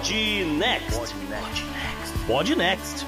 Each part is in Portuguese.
Pod Next. Pod Next.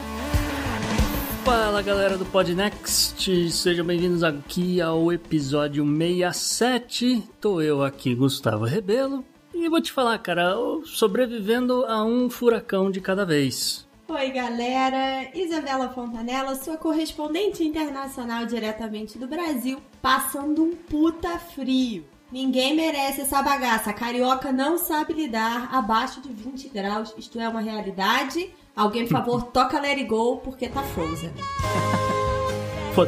Fala galera do Podnext, sejam bem-vindos aqui ao episódio 67. Tô eu aqui, Gustavo Rebelo, e vou te falar, cara, sobrevivendo a um furacão de cada vez. Oi, galera! Isabela Fontanella, sua correspondente internacional diretamente do Brasil, passando um puta frio. Ninguém merece essa bagaça. A carioca não sabe lidar abaixo de 20 graus. Isto é uma realidade. Alguém, por favor, toca Let It Go porque tá Frozen. Pô,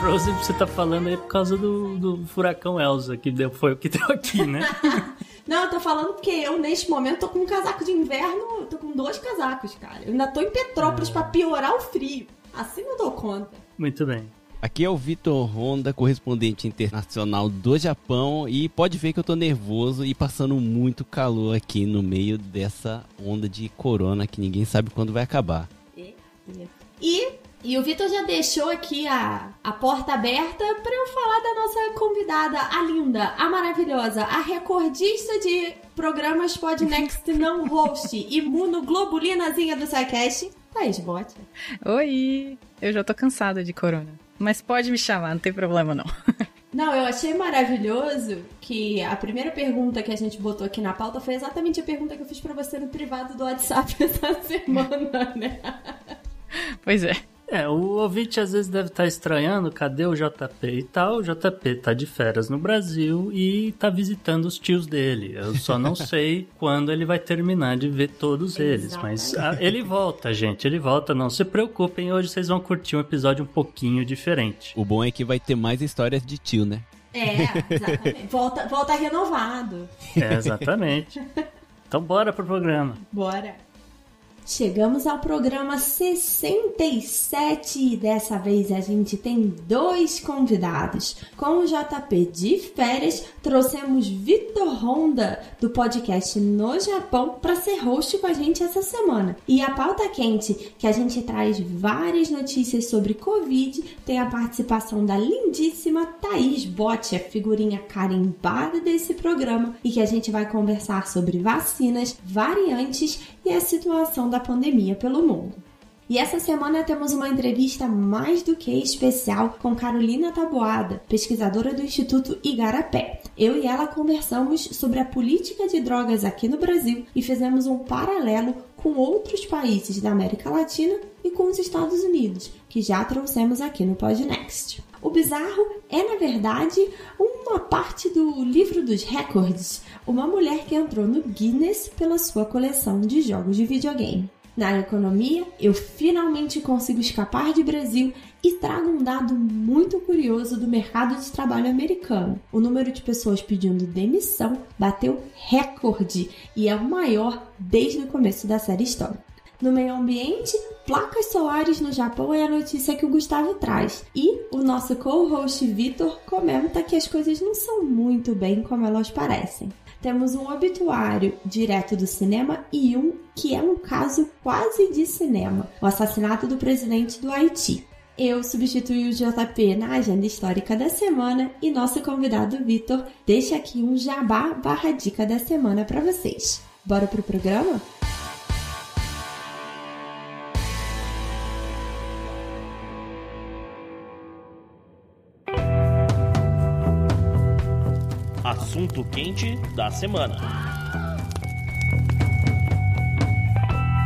Frozen você tá falando aí por causa do, do furacão Elsa, que deu, foi o que deu aqui, né? Não, eu tô falando porque eu, neste momento, tô com um casaco de inverno, tô com dois casacos, cara. Eu ainda tô em Petrópolis pra piorar o frio. Assim não dou conta. Muito bem. Aqui é o Vitor Honda, correspondente internacional do Japão, e pode ver que eu tô nervoso e passando muito calor aqui no meio dessa onda de corona que ninguém sabe quando vai acabar. E, e o Vitor já deixou aqui a, a porta aberta para eu falar da nossa convidada, a linda, a maravilhosa, a recordista de programas Podnext não host, imunoglobulinazinha do SciCast, Thaís Bote. Oi! Eu já tô cansada de corona. Mas pode me chamar, não tem problema não. Não, eu achei maravilhoso que a primeira pergunta que a gente botou aqui na pauta foi exatamente a pergunta que eu fiz pra você no privado do WhatsApp essa semana, né? Pois é. É, o ouvinte às vezes deve estar estranhando, cadê o JP e tal? O JP tá de férias no Brasil e tá visitando os tios dele. Eu só não sei quando ele vai terminar de ver todos eles, mas ah, ele volta, gente, ele volta, não se preocupem, hoje vocês vão curtir um episódio um pouquinho diferente. O bom é que vai ter mais histórias de tio, né? É, exatamente. Volta, volta renovado. É, exatamente. Então bora pro programa. Bora. Chegamos ao programa 67 e dessa vez a gente tem dois convidados. Com o JP de férias, trouxemos Vitor Honda do podcast No Japão para ser host com a gente essa semana. E a pauta quente, que a gente traz várias notícias sobre Covid, tem a participação da lindíssima Thaís Botti, a figurinha carimbada desse programa, e que a gente vai conversar sobre vacinas, variantes e a situação da pandemia pelo mundo. E essa semana temos uma entrevista mais do que especial com Carolina Taboada, pesquisadora do Instituto Igarapé. Eu e ela conversamos sobre a política de drogas aqui no Brasil e fizemos um paralelo com outros países da América Latina e com os Estados Unidos, que já trouxemos aqui no Podnext. O bizarro é, na verdade, uma parte do livro dos recordes, uma mulher que entrou no Guinness pela sua coleção de jogos de videogame. Na economia, eu finalmente consigo escapar de Brasil e trago um dado muito curioso do mercado de trabalho americano. O número de pessoas pedindo demissão bateu recorde e é o maior desde o começo da série histórica. No meio ambiente, placas solares no Japão é a notícia que o Gustavo traz. E o nosso co-host Vitor comenta que as coisas não são muito bem como elas parecem. Temos um obituário direto do cinema e um que é um caso quase de cinema: o assassinato do presidente do Haiti. Eu substituí o JP na agenda histórica da semana e nosso convidado Vitor deixa aqui um jabá barra dica da semana para vocês. Bora pro programa? Assunto quente da semana.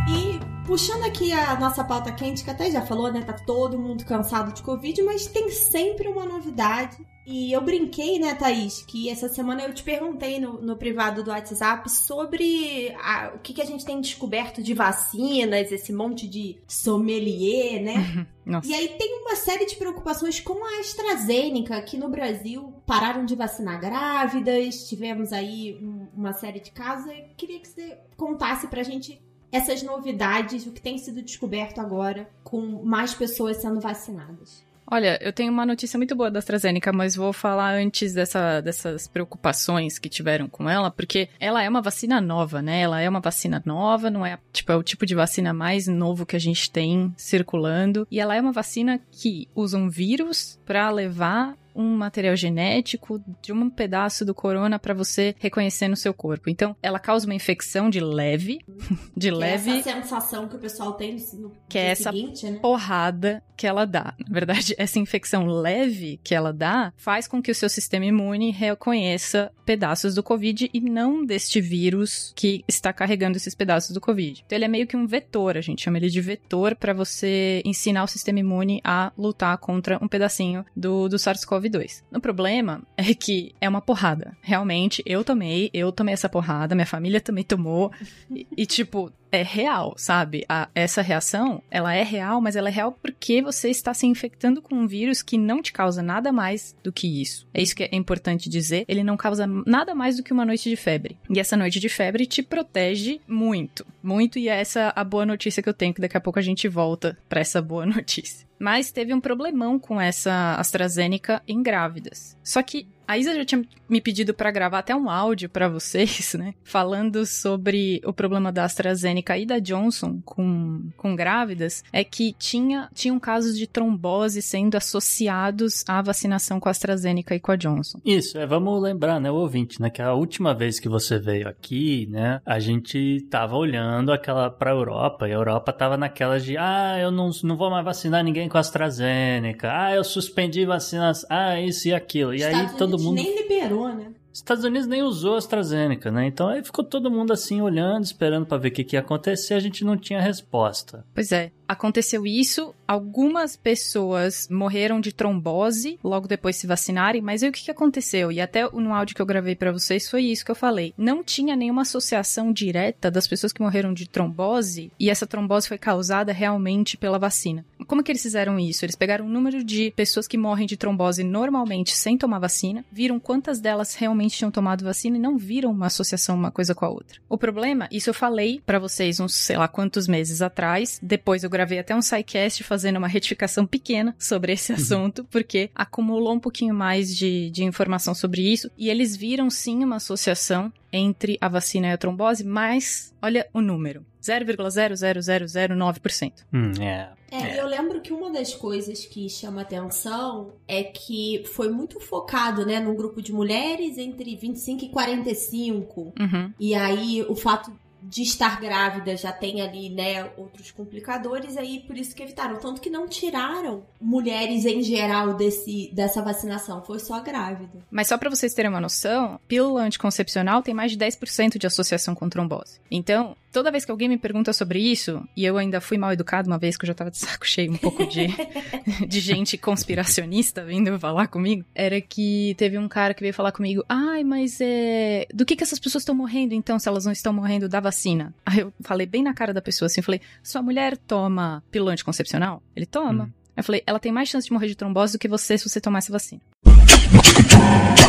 E puxando aqui a nossa pauta quente, que até já falou, né? Tá todo mundo cansado de Covid, mas tem sempre uma novidade. E eu brinquei, né, Thaís, que essa semana eu te perguntei no, no privado do WhatsApp sobre a- o que, que a gente tem descoberto de vacinas, esse monte de sommelier, né? Nossa. E aí tem uma série de preocupações com a AstraZeneca, que no Brasil pararam de vacinar grávidas, tivemos aí um- uma série de casos. Eu queria que você contasse pra gente essas novidades, o que tem sido descoberto agora com mais pessoas sendo vacinadas. Olha, eu tenho uma notícia muito boa da AstraZeneca, mas vou falar antes dessa, dessas preocupações que tiveram com ela, porque ela é uma vacina nova, né? Ela é uma vacina nova, não é, tipo, é o tipo de vacina mais novo que a gente tem circulando. E ela é uma vacina que usa um vírus para levar um material genético de um pedaço do corona para você reconhecer no seu corpo. Então, ela causa uma infecção de leve, de Que leve é essa sensação que o pessoal tem no, Que é essa seguinte, né? porrada que ela dá. Na verdade, essa infecção leve que ela dá faz com que o seu sistema imune reconheça pedaços do Covid e não deste vírus que está carregando esses pedaços do Covid. Então, ele é meio que um vetor, a gente chama ele de vetor para você ensinar o sistema imune a lutar contra um pedacinho do, do SARS-CoV-2. O problema é que é uma porrada. Realmente, eu tomei, eu tomei essa porrada, minha família também tomou. E, e, tipo, é real, sabe? A- essa reação, ela é real, mas ela é real porque você está se infectando com um vírus que não te causa nada mais do que isso. É isso que é importante dizer. Ele não causa nada mais do que uma noite de febre. E essa noite de febre te protege muito, muito. E é essa a boa notícia que eu tenho, que daqui a pouco a gente volta para essa boa notícia. Mas teve um problemão com essa AstraZeneca em grávidas. Só que a Isa já tinha me pedido para gravar até um áudio para vocês, né? Falando sobre o problema da AstraZeneca e da Johnson com, com grávidas, é que tinha, tinham casos de trombose sendo associados à vacinação com a AstraZeneca e com a Johnson. Isso, é, vamos lembrar, né, o ouvinte, né, que a última vez que você veio aqui, né, a gente tava olhando aquela pra Europa e a Europa tava naquela de, ah, eu não, não vou mais vacinar ninguém com a AstraZeneca, ah, eu suspendi vacinas, ah, isso e aquilo. E aí Estados todo Unidos mundo nem liberou, né? Estados Unidos nem usou a AstraZeneca, né? Então aí ficou todo mundo assim olhando, esperando pra ver o que, que ia acontecer, a gente não tinha resposta. Pois é, aconteceu isso. Algumas pessoas morreram de trombose logo depois de se vacinarem, mas aí o que, que aconteceu? E até no áudio que eu gravei pra vocês foi isso que eu falei. Não tinha nenhuma associação direta das pessoas que morreram de trombose e essa trombose foi causada realmente pela vacina. Como que eles fizeram isso? Eles pegaram o número de pessoas que morrem de trombose normalmente sem tomar vacina, viram quantas delas realmente tinham tomado vacina e não viram uma associação uma coisa com a outra. O problema, isso eu falei pra vocês uns, sei lá, quantos meses atrás. Depois eu gravei até um sidecast fazendo uma retificação pequena sobre esse assunto, porque acumulou um pouquinho mais de, de informação sobre isso. E eles viram sim uma associação entre a vacina e a trombose, mas olha o número: 0,00009%. Hum, é. É, eu lembro que uma das coisas que chama atenção é que foi muito focado, né, num grupo de mulheres entre 25 e 45. Uhum. E aí o fato de estar grávida já tem ali, né, outros complicadores, aí por isso que evitaram. Tanto que não tiraram mulheres em geral desse, dessa vacinação, foi só grávida. Mas só pra vocês terem uma noção, pílula anticoncepcional tem mais de 10% de associação com trombose. Então, toda vez que alguém me pergunta sobre isso, e eu ainda fui mal educado uma vez que eu já tava de saco cheio um pouco de, de gente conspiracionista vindo falar comigo, era que teve um cara que veio falar comigo, ai, mas é... Do que que essas pessoas estão morrendo então, se elas não estão morrendo da vacina? Aí eu falei bem na cara da pessoa assim, falei, sua mulher toma pílula anticoncepcional? Ele toma. Hum. Eu falei, ela tem mais chance de morrer de trombose do que você se você tomar essa vacina.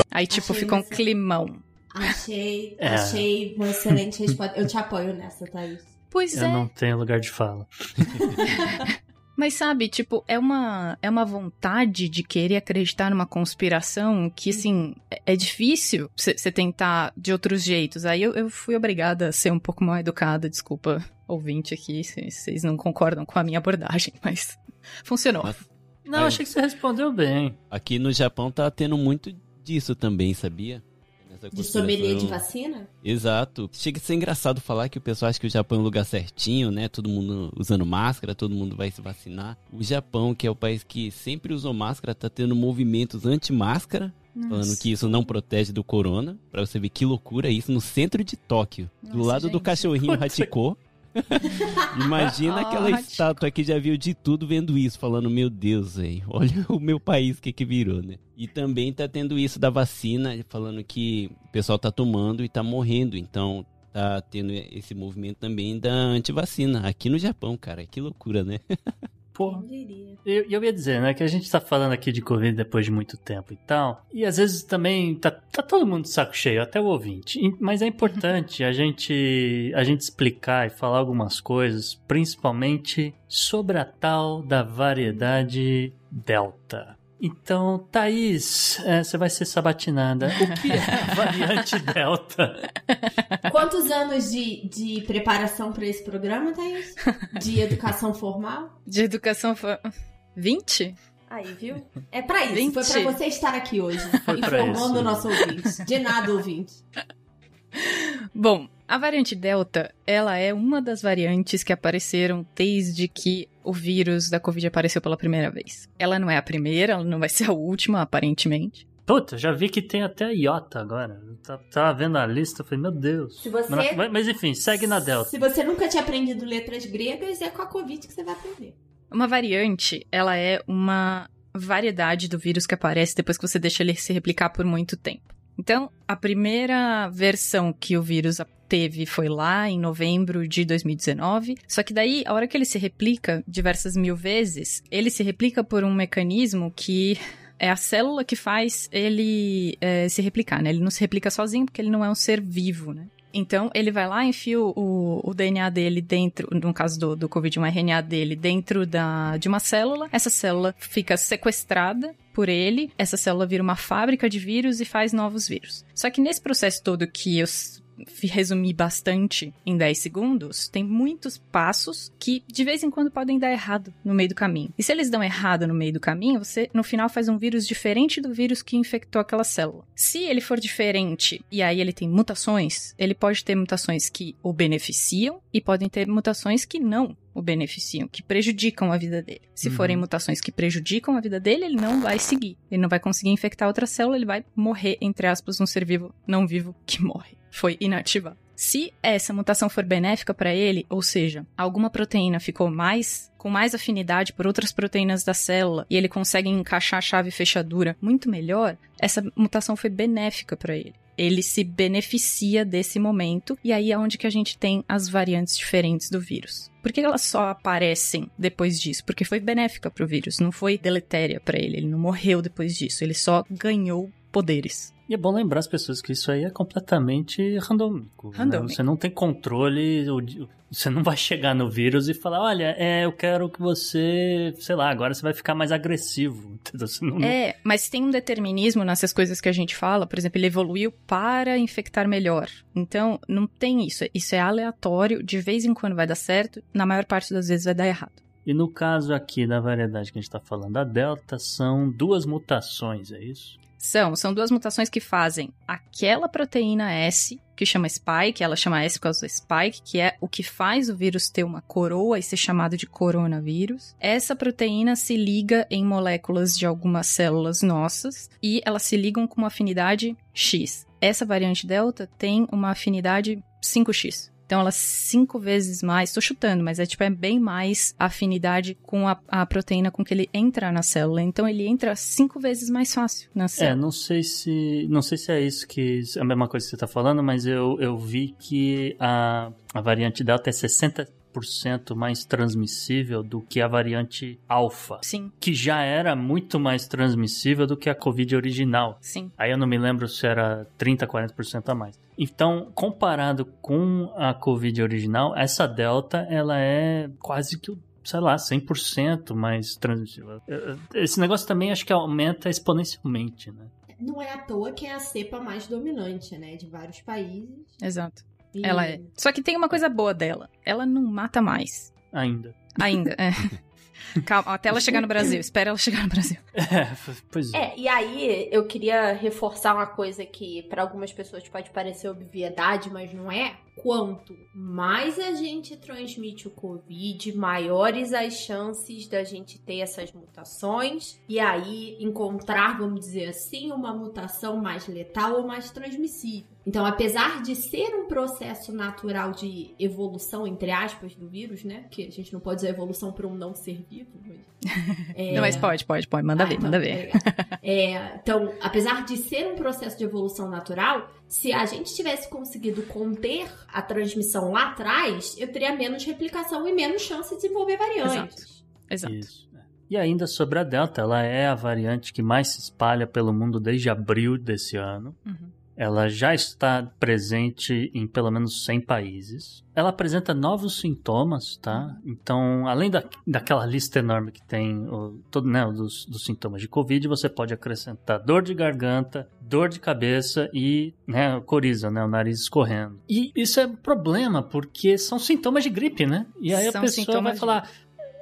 Aí, tipo, Achei ficou um climão. Achei, É. achei uma excelente resposta. Eu te apoio nessa, Thaís. Pois Eu é. não tenho lugar de fala. Mas sabe, tipo, é uma, é uma vontade de querer acreditar numa conspiração que, assim, é, é difícil você tentar de outros jeitos. Aí eu, eu fui obrigada a ser um pouco mal educada, desculpa, ouvinte aqui, se vocês não concordam com a minha abordagem, mas funcionou. Mas Não, Aí- achei que você respondeu bem. Aqui no Japão tá tendo muito disso também, sabia? Nessa De sommelier de vacina? Exato. Chega a ser engraçado falar que o pessoal acha que o Japão é um lugar certinho, né? Todo mundo usando máscara, todo mundo vai se vacinar. O Japão, que é o país que sempre usou máscara, tá tendo movimentos anti-máscara, falando que isso não protege do corona. Pra você ver que loucura é isso no centro de Tóquio, do Nossa, lado do gente. cachorrinho Puta Hachiko. Imagina aquela estátua que já viu de tudo vendo isso, falando, meu Deus, velho, olha o meu país que que virou, né? E também tá tendo isso da vacina, falando que o pessoal tá tomando e tá morrendo, então tá tendo esse movimento também da antivacina aqui no Japão, cara, que loucura, né? Pô, diria? eu, eu ia dizer, né, que a gente tá falando aqui de Covid depois de muito tempo e tal, e às vezes também tá, tá todo mundo de saco cheio, até o ouvinte. Mas é importante a gente, a gente explicar e falar algumas coisas, principalmente sobre a tal da variedade Delta. Então, Thaís, é, você vai ser sabatinada. O que é a variante Delta? Quantos anos de, de preparação para esse programa, Thaís? De educação formal? De educação foi. 20? Aí, viu? É pra isso. Vinte. Foi pra você estar aqui hoje, Foi informando o nosso ouvinte. De nada, ouvinte. Bom, a variante Delta, ela é uma das variantes que apareceram desde que o vírus da Covid apareceu pela primeira vez. Ela não é a primeira, ela não vai ser a última, aparentemente. Puta, já vi que tem até Iota agora. Tava vendo a lista, eu falei, meu Deus. Se você- Mas, mas- mas enfim, segue na Delta. Se você nunca tinha aprendido letras gregas, é com a Covid que você vai aprender. Uma variante, ela é uma variedade do vírus que aparece depois que você deixa ele se replicar por muito tempo. Então, a primeira versão que o vírus teve foi lá em novembro de 2019. Só que daí, a hora que ele se replica diversas mil vezes, ele se replica por um mecanismo que é a célula que faz ele eh, se replicar, né? Ele não se replica sozinho porque ele não é um ser vivo, né? Então, ele vai lá, enfia o, o DNA dele dentro, no caso do, do Covid, um RNA dele dentro da, de uma célula. Essa célula fica sequestrada por ele. Essa célula vira uma fábrica de vírus e faz novos vírus. Só que nesse processo todo que eu s- fi- resumi bastante em 10 segundos, tem muitos passos que de vez em quando podem dar errado no meio do caminho. E se eles dão errado no meio do caminho, você no final faz um vírus diferente do vírus que infectou aquela célula. Se ele for diferente e aí ele tem mutações, ele pode ter mutações que o beneficiam e podem ter mutações que não o beneficiam, que prejudicam a vida dele. Se Uhum. forem mutações que prejudicam a vida dele, ele não vai seguir. Ele não vai conseguir infectar outra célula, ele vai morrer, entre aspas, um ser vivo não vivo que morre. Foi inativado. Se essa mutação for benéfica para ele, ou seja, alguma proteína ficou mais com mais afinidade por outras proteínas da célula e ele consegue encaixar a chave fechadura muito melhor, essa mutação foi benéfica para ele. Ele se beneficia desse momento e aí é onde que a gente tem as variantes diferentes do vírus. Por que elas só aparecem depois disso? Porque foi benéfica para o vírus, não foi deletéria para ele. Ele não morreu depois disso, ele só ganhou poderes. E é bom lembrar as pessoas que isso aí é completamente randômico. né? Randômico. Você não tem controle, você não vai chegar no vírus e falar, olha, é, eu quero que você, sei lá, agora você vai ficar mais agressivo. Não, É, mas tem um determinismo nessas coisas que a gente fala. Por exemplo, ele evoluiu para infectar melhor. Então, não tem isso. Isso é aleatório. De vez em quando vai dar certo. Na maior parte das vezes vai dar errado. E no caso aqui da variedade que a gente está falando, a Delta, são duas mutações, é isso? São, são duas mutações que fazem aquela proteína S, que chama spike, ela chama S por causa do spike, que é o que faz o vírus ter uma coroa e ser chamado de coronavírus. Essa proteína se liga em moléculas de algumas células nossas e elas se ligam com uma afinidade X. Essa variante Delta tem uma afinidade 5x. Então, ela é cinco vezes mais, tô chutando, mas é tipo, é bem mais afinidade com a, a proteína com que ele entra na célula. Então, ele entra cinco vezes mais fácil na É, célula. não sei se. Não sei se é isso que. É a mesma coisa que você está falando, mas eu, eu vi que a, a variante Delta é 60% mais transmissível do que a variante Alpha. Sim, Que já era muito mais transmissível do que a Covid original. sim. Aí eu não me lembro se era 30, 40% a mais. Então, comparado com a Covid original, essa Delta, ela é quase que, sei lá, 100% mais transmissível. Esse negócio também acho que aumenta exponencialmente, né? Não é à toa que é a cepa mais dominante, né? De vários países. Exato. E- Ela é. Só que tem uma coisa boa dela. Ela não mata mais. Ainda. Ainda. é. Calma, até ela chegar no Brasil. Espera ela chegar no Brasil. É, pois é. É, e aí eu queria reforçar uma coisa que para algumas pessoas pode parecer obviedade, mas não é. Quanto mais a gente transmite o Covid, maiores as chances da gente ter essas mutações e aí encontrar, vamos dizer assim, uma mutação mais letal ou mais transmissível. Então, apesar de ser um processo natural de evolução, entre aspas, do vírus, né? Porque a gente não pode dizer evolução para um não ser vivo. Mas... É... Não, mas pode, pode, pode. Manda Ah, ver, então, manda ver. é, então, apesar de ser um processo de evolução natural, se a gente tivesse conseguido conter a transmissão lá atrás, eu teria menos replicação e menos chance de desenvolver variantes. Exato. Isso. é. E ainda sobre a Delta, ela é a variante que mais se espalha pelo mundo desde abril desse ano. Uhum. Ela já está presente em pelo menos 100 países. Ela apresenta novos sintomas, tá? Então, além da, daquela lista enorme que tem o, todo, né, dos, dos sintomas de Covid, você pode acrescentar dor de garganta, dor de cabeça e né, coriza, né, o nariz escorrendo. E isso é um problema, porque são sintomas de gripe, né? E aí São a pessoa vai falar...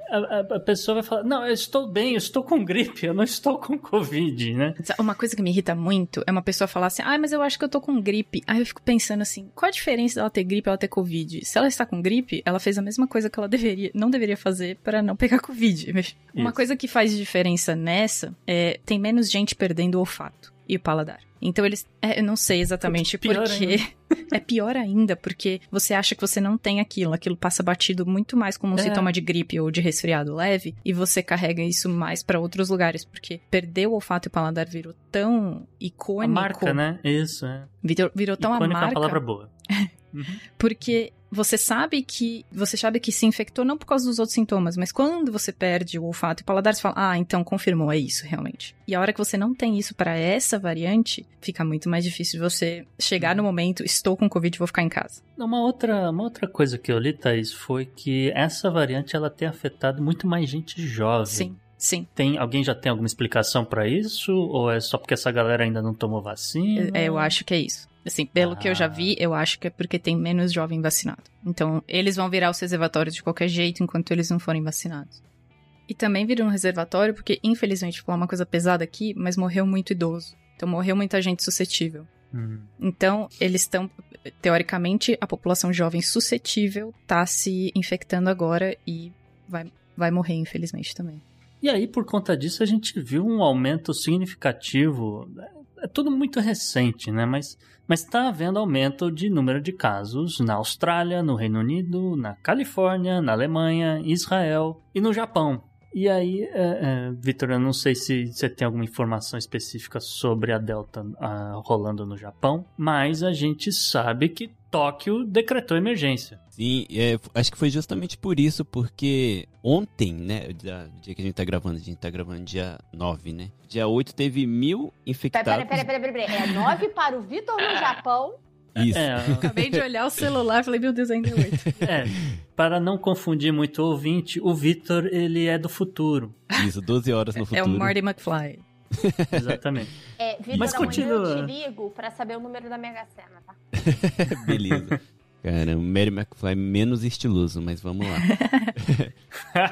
A, a- pessoa vai falar, não, eu estou bem, eu estou com gripe, eu não estou com Covid, né? Uma coisa que me irrita muito é uma pessoa falar assim, ah, mas eu acho que eu tô com gripe. Aí eu fico pensando assim, qual a diferença dela ter gripe e ela ter Covid? Se ela está com gripe, ela fez a mesma coisa que ela deveria, não deveria fazer para não pegar Covid. Uma Isso. coisa que faz diferença nessa é tem menos gente perdendo o olfato e o paladar. Então eles. é, eu não sei exatamente Putz, pior porquê. é pior ainda, porque você acha que você não tem aquilo. Aquilo passa batido muito mais como um É. sintoma de gripe ou de resfriado leve. E você carrega isso mais pra outros lugares. Porque perder o olfato e o paladar virou tão icônico. A marca, né? Isso, é. Virou, virou tão Icônica a é uma marca. palavra boa. Porque você sabe que você sabe que se infectou não por causa dos outros sintomas, mas quando você perde o olfato e o paladar, você fala: "Ah, então confirmou, é isso realmente". E a hora que você não tem isso pra essa variante, fica muito mais difícil de você chegar no momento, estou com covid, vou ficar em casa. Uma outra, uma outra coisa que eu li, Thaís, foi que essa variante ela tem afetado muito mais gente jovem. Sim, sim. Tem, alguém já tem alguma explicação pra isso? Ou é só porque essa galera ainda não tomou vacina? É, Eu acho que é isso. Assim, pelo que eu já Ah. vi, eu acho que é porque tem menos jovem vacinado. Então, eles vão virar os reservatórios de qualquer jeito enquanto eles não forem vacinados. E também viram um reservatório porque, infelizmente, vou falar uma coisa pesada aqui, mas morreu muito idoso. Então, morreu muita gente suscetível. Hum. Então, eles estão. Teoricamente, a população jovem suscetível tá se infectando agora e vai, vai morrer, infelizmente, também. E aí, por conta disso, a gente viu um aumento significativo. É tudo muito recente, né? Mas está havendo aumento de número de casos na Austrália, no Reino Unido, na Califórnia, na Alemanha, Israel e no Japão. E aí, é, é, Vitor, eu não sei se você tem alguma informação específica sobre a Delta ah, rolando no Japão, mas a gente sabe que Tóquio decretou emergência. Sim, é, acho que foi justamente por isso, porque ontem, né, o dia, dia que a gente tá gravando, a gente tá gravando dia 9, né? Dia 8 teve mil Peraí, infectados. peraí, peraí, peraí, peraí. É 9 para o Vitor no Japão. Isso. É, Acabei de olhar o celular e falei, meu Deus, ainda é oito. É, para não confundir muito o ouvinte, o Vitor, ele é do futuro. Isso, 12 horas no É futuro. o Marty McFly. Exatamente. É, Vitor, Mas continua. eu te ligo pra saber o número da Mega Sena, tá? Beleza. Cara, o Mary McFly menos estiloso, mas vamos lá.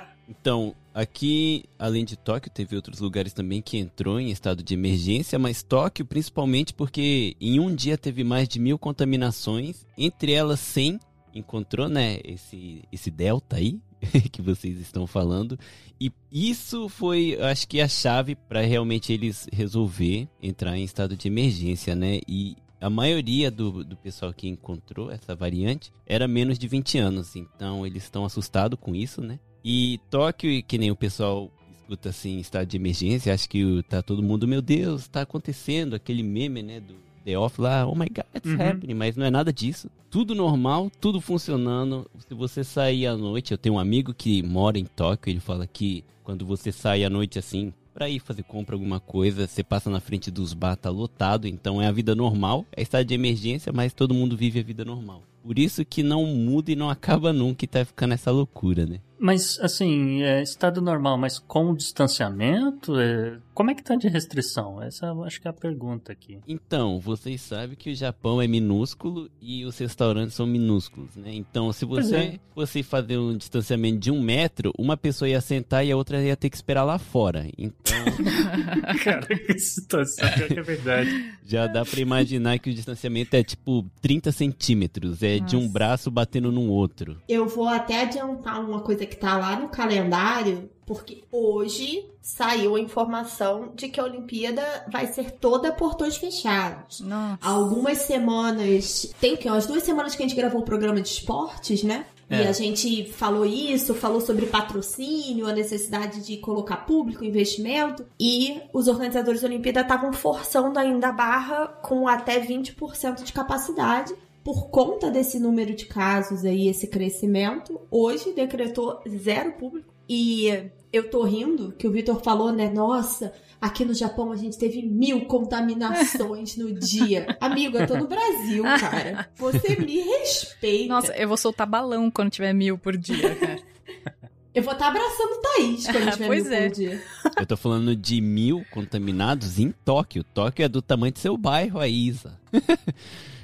Então, aqui, além de Tóquio, teve outros lugares também que entrou em estado de emergência, mas Tóquio principalmente porque em um dia teve mais de mil contaminações, entre elas 100 encontrou, né, esse, esse delta aí que vocês estão falando, e isso foi, acho que a chave para realmente eles resolver entrar em estado de emergência, né, e a maioria do, do pessoal que encontrou essa variante era menos de 20 anos, então eles estão assustados com isso, né? E Tóquio, que nem o pessoal escuta assim, estado de emergência, acho que tá todo mundo, meu Deus, tá acontecendo aquele meme, né, do The Off lá, oh my god, it's Uhum. happening, mas não é nada disso. Tudo normal, tudo funcionando. Se você sair à noite, eu tenho um amigo que mora em Tóquio, ele fala que quando você sai à noite assim, pra ir fazer compra alguma coisa, você passa na frente dos bar, tá lotado, então é a vida normal, é estado de emergência, mas todo mundo vive a vida normal. Por isso que não muda e não acaba nunca e tá ficando essa loucura, né? Mas, assim, é estado normal, mas com distanciamento? é, Como é que tá de restrição? Essa eu acho que é a pergunta aqui. Então, vocês sabem que o Japão é minúsculo e os restaurantes são minúsculos, né? Então, se você é. fosse fazer um distanciamento de um metro, uma pessoa ia sentar e a outra ia ter que esperar lá fora. Então, Cara, que situação, que é verdade. já dá pra imaginar que o distanciamento é tipo 30 centímetros, é de um Nossa. braço batendo no outro. Eu vou até adiantar uma coisa que tá lá no calendário, porque hoje saiu a informação de que a Olimpíada vai ser toda portões fechados. Nossa. Algumas semanas. Tem que umas duas semanas que a gente gravou o programa de esportes, né? E É. a gente falou isso, falou sobre patrocínio, a necessidade de colocar público, investimento. E os organizadores da Olimpíada estavam forçando ainda a barra com até 20% de capacidade. Por conta desse número de casos aí, esse crescimento, hoje decretou zero público. E eu tô rindo que o Vitor falou, né? Nossa, aqui no Japão a gente teve mil contaminações no dia. Amigo, eu tô no Brasil, cara. Você me respeita. Nossa, eu vou soltar balão quando tiver mil por dia, cara. Eu vou estar abraçando o Thaís quando tiver Pois mil é. por dia. Eu tô falando de mil contaminados em Tóquio. Tóquio é do tamanho do seu bairro, a Isa.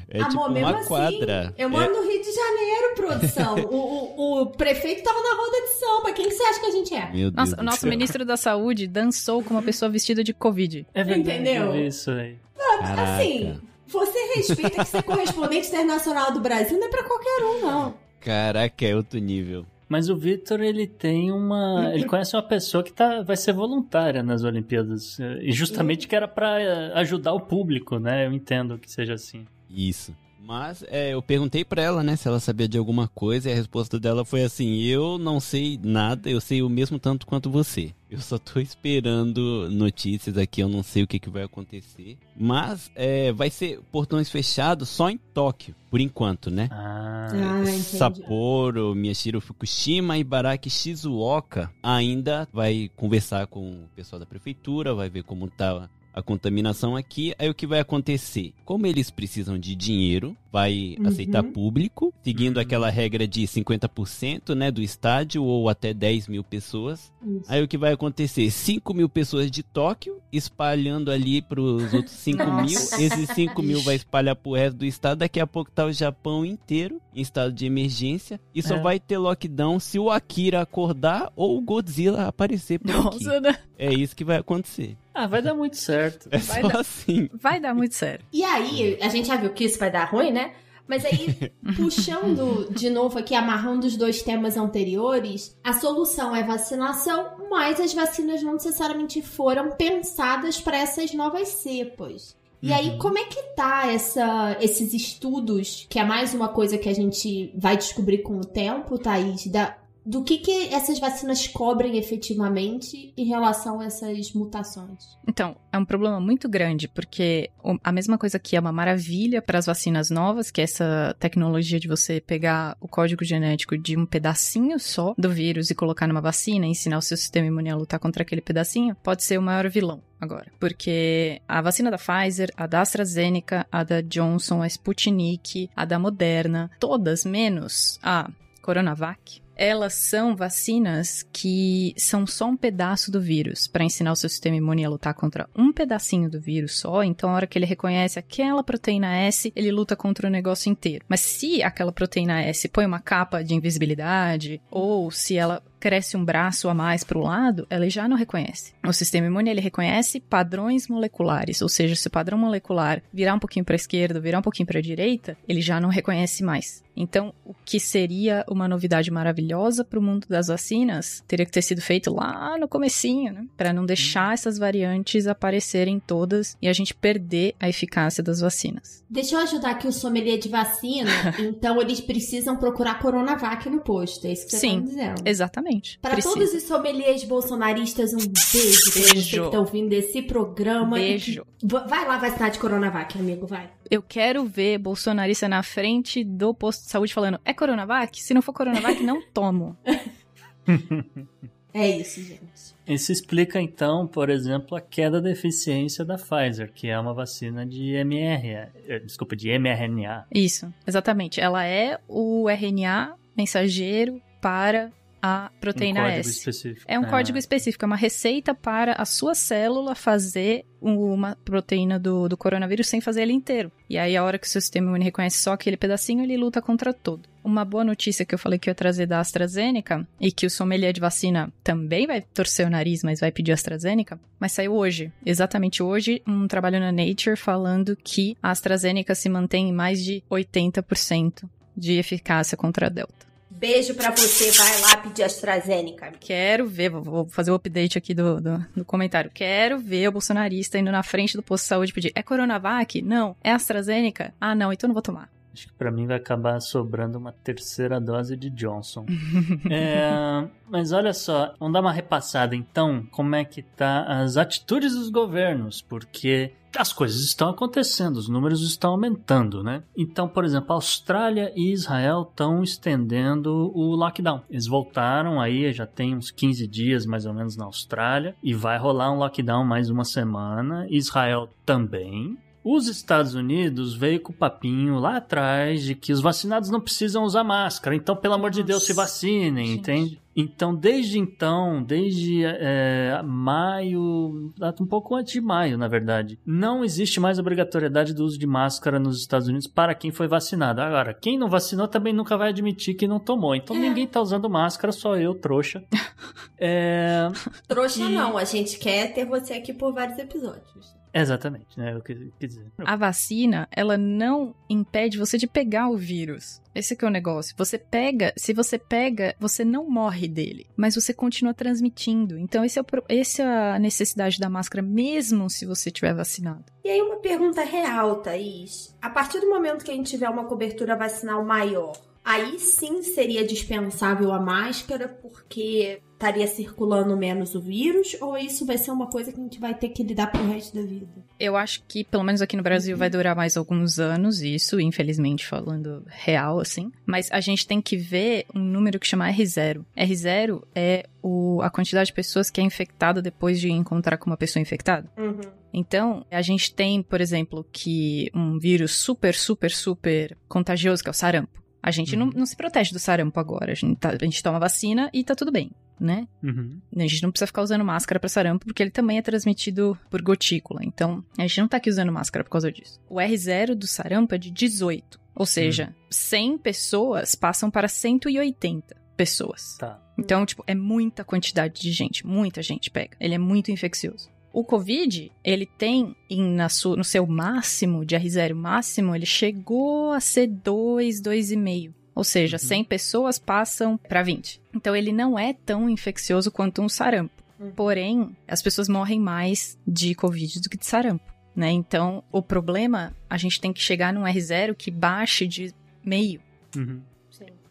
É Amor, tipo mesmo uma assim, quadra. eu É- moro no Rio de Janeiro, produção. o, o, o prefeito tava na roda de samba. Quem que você acha que a gente é? Meu Deus Nossa, do o nosso céu. ministro da Saúde dançou com uma pessoa vestida de Covid. É verdade, Entendeu? eu isso aí. Caraca. Assim, você respeita que ser correspondente internacional do Brasil não é pra qualquer um, não. Caraca, é outro nível. Mas o Victor, ele tem uma. Ele conhece uma pessoa que tá, vai ser voluntária nas Olimpíadas. E justamente que era pra eh, ajudar o público, né? Eu entendo que seja assim. Isso. Mas é, eu perguntei pra ela, né, se ela sabia de alguma coisa e a resposta dela foi assim: eu não sei nada, eu sei o mesmo tanto quanto você. Eu só tô esperando notícias aqui, eu não sei o que, que vai acontecer. Mas é, vai ser portões fechados só em Tóquio, por enquanto, né? Ah. Ah. Sapporo, Miyashiro Fukushima e Baraki Shizuoka ainda vai conversar com o pessoal da prefeitura, vai ver como tá a contaminação aqui. Aí o que vai acontecer? Como eles precisam de dinheiro, vai Uhum. aceitar público, seguindo Uhum. aquela regra de 50% né, do estádio ou até 10 mil pessoas. Isso. Aí o que vai acontecer? 5 mil pessoas de Tóquio, espalhando ali pros outros 5 mil. Esses 5 mil vai espalhar pro resto do estado. Daqui a pouco tá o Japão inteiro em estado de emergência. E só É. vai ter lockdown se o Akira acordar ou o Godzilla aparecer por aqui. Nossa, né? É isso que vai acontecer. Ah, vai dar muito certo. É Vai só dar- assim. Vai dar muito sério. E aí, a gente já viu que isso vai dar ruim, né? Mas aí, puxando de novo aqui, amarrando os dois temas anteriores, a solução é vacinação, mas as vacinas não necessariamente foram pensadas para essas novas cepas. E aí, como é que tá essa, esses estudos, que é mais uma coisa que a gente vai descobrir com o tempo, Thaís, da, do que, que essas vacinas cobrem efetivamente em relação a essas mutações? Então, é um problema muito grande, porque a mesma coisa que é uma maravilha para as vacinas novas, que é essa tecnologia de você pegar o código genético de um pedacinho só do vírus e colocar numa vacina ensinar o seu sistema imune a lutar contra aquele pedacinho, pode ser o maior vilão agora. Porque a vacina da Pfizer, a da AstraZeneca, a da Johnson, a Sputnik, a da Moderna, todas menos a Coronavac, elas são vacinas que são só um pedaço do vírus para ensinar o seu sistema imune a lutar contra um pedacinho do vírus só. Então, a hora que ele reconhece aquela proteína S, ele luta contra o negócio inteiro. Mas se aquela proteína S põe uma capa de invisibilidade ou se ela cresce um braço a mais para o lado, ela já não reconhece. O sistema imune ele reconhece padrões moleculares, ou seja, se o padrão molecular virar um pouquinho para a esquerda, virar um pouquinho para a direita, ele já não reconhece mais. Então, o que seria uma novidade maravilhosa para o mundo das vacinas teria que ter sido feito lá no comecinho, né? Para não deixar essas variantes aparecerem todas e a gente perder a eficácia das vacinas. Deixa eu ajudar aqui o sommelier de vacina. então, eles precisam procurar Coronavac no posto. É isso que você Sim, tá dizendo. Exatamente. Para todos os sommeliers bolsonaristas, um beijo pra você Beijo. que tá ouvindo esse programa. Beijo. Va- Vai lá vacinar de Coronavac, amigo, vai. Eu quero ver bolsonarista na frente do posto de saúde falando: é Coronavac? Se não for Coronavac, não tomo. É isso, gente. Isso explica, então, por exemplo, a queda da eficiência da Pfizer, que é uma vacina de MR, eh, desculpa, de mRNA. Isso, exatamente. Ela é o RNA mensageiro para a proteína um código S. específico. É um Ah, código específico, é uma receita para a sua célula fazer uma proteína do, do coronavírus sem fazer ele inteiro. E aí, a hora que o seu sistema imune reconhece só aquele pedacinho, ele luta contra todo. Uma boa notícia que eu falei que eu ia trazer da AstraZeneca, e que o sommelier de vacina também vai torcer o nariz, mas vai pedir AstraZeneca, mas saiu hoje, exatamente hoje, um trabalho na Nature falando que a AstraZeneca se mantém em mais de 80% de eficácia contra a Delta. Beijo pra você, vai lá pedir AstraZeneca. Quero ver, vou- vou fazer o update aqui do, do, do comentário. Quero ver o bolsonarista indo na frente do posto de saúde pedir: é Coronavac? Não. É AstraZeneca? Ah, não, então não vou tomar. Acho que pra mim vai acabar sobrando uma terceira dose de Johnson. É, mas olha só, vamos dar uma repassada então, como é que tá as atitudes dos governos, porque as coisas estão acontecendo, os números estão aumentando, né? Então, por exemplo, a Austrália e Israel estão estendendo o lockdown. Eles voltaram aí, já tem uns 15 dias mais ou menos na Austrália, e vai rolar um lockdown mais uma semana. Israel também. Os Estados Unidos veio com o papinho lá atrás de que os vacinados não precisam usar máscara, então, pelo amor de Deus, se vacinem, gente. entende? Então, desde então, desde é, maio, um pouco antes de maio, na verdade, não existe mais obrigatoriedade do uso de máscara nos Estados Unidos para quem foi vacinado. Agora, quem não vacinou também nunca vai admitir que não tomou. Então, ninguém tá usando máscara, só eu, trouxa. É, Trouxa E- não, a gente quer ter você aqui por vários episódios. Exatamente, né? Eu quis quis dizer. A vacina, ela não impede você de pegar o vírus. Esse que é o negócio. Você pega, se você pega, você não morre dele, mas você continua transmitindo. Então esse é o, essa é a necessidade da máscara mesmo se você tiver vacinado. E aí uma pergunta real, Thaís. A partir do momento que a gente tiver uma cobertura vacinal maior, aí sim seria dispensável a máscara porque estaria circulando menos o vírus? Ou isso vai ser uma coisa que a gente vai ter que lidar pro resto da vida? Eu acho que, pelo menos aqui no Brasil, vai durar mais alguns anos, isso, infelizmente, falando real, assim. Mas a gente tem que ver um número que chama R0. R0 é o, a quantidade de pessoas que é infectada depois de encontrar com uma pessoa infectada. Uhum. Então, a gente tem, por exemplo, que um vírus super, super, super contagioso, que é o sarampo. A gente não, não se protege do sarampo agora. A gente, tá- a gente toma vacina e tá tudo bem, né? Uhum. A gente não precisa ficar usando máscara pra sarampo, porque ele também é transmitido por gotícula. Então, a gente não tá aqui usando máscara por causa disso. O R0 do sarampo é de 18. Ou seja, 100 pessoas passam para 180 pessoas. Tá. Então, tipo, é muita quantidade de gente. Muita gente pega. Ele é muito infeccioso. O Covid, ele tem em, no seu máximo, de R0 máximo, ele chegou a ser 2, 2,5. Ou seja, 100 pessoas passam para 20. Então ele não é tão infeccioso quanto um sarampo. Porém, as pessoas morrem mais de Covid do que de sarampo. Né? Então, o problema, a gente tem que chegar num R0 que baixe de meio. Uhum.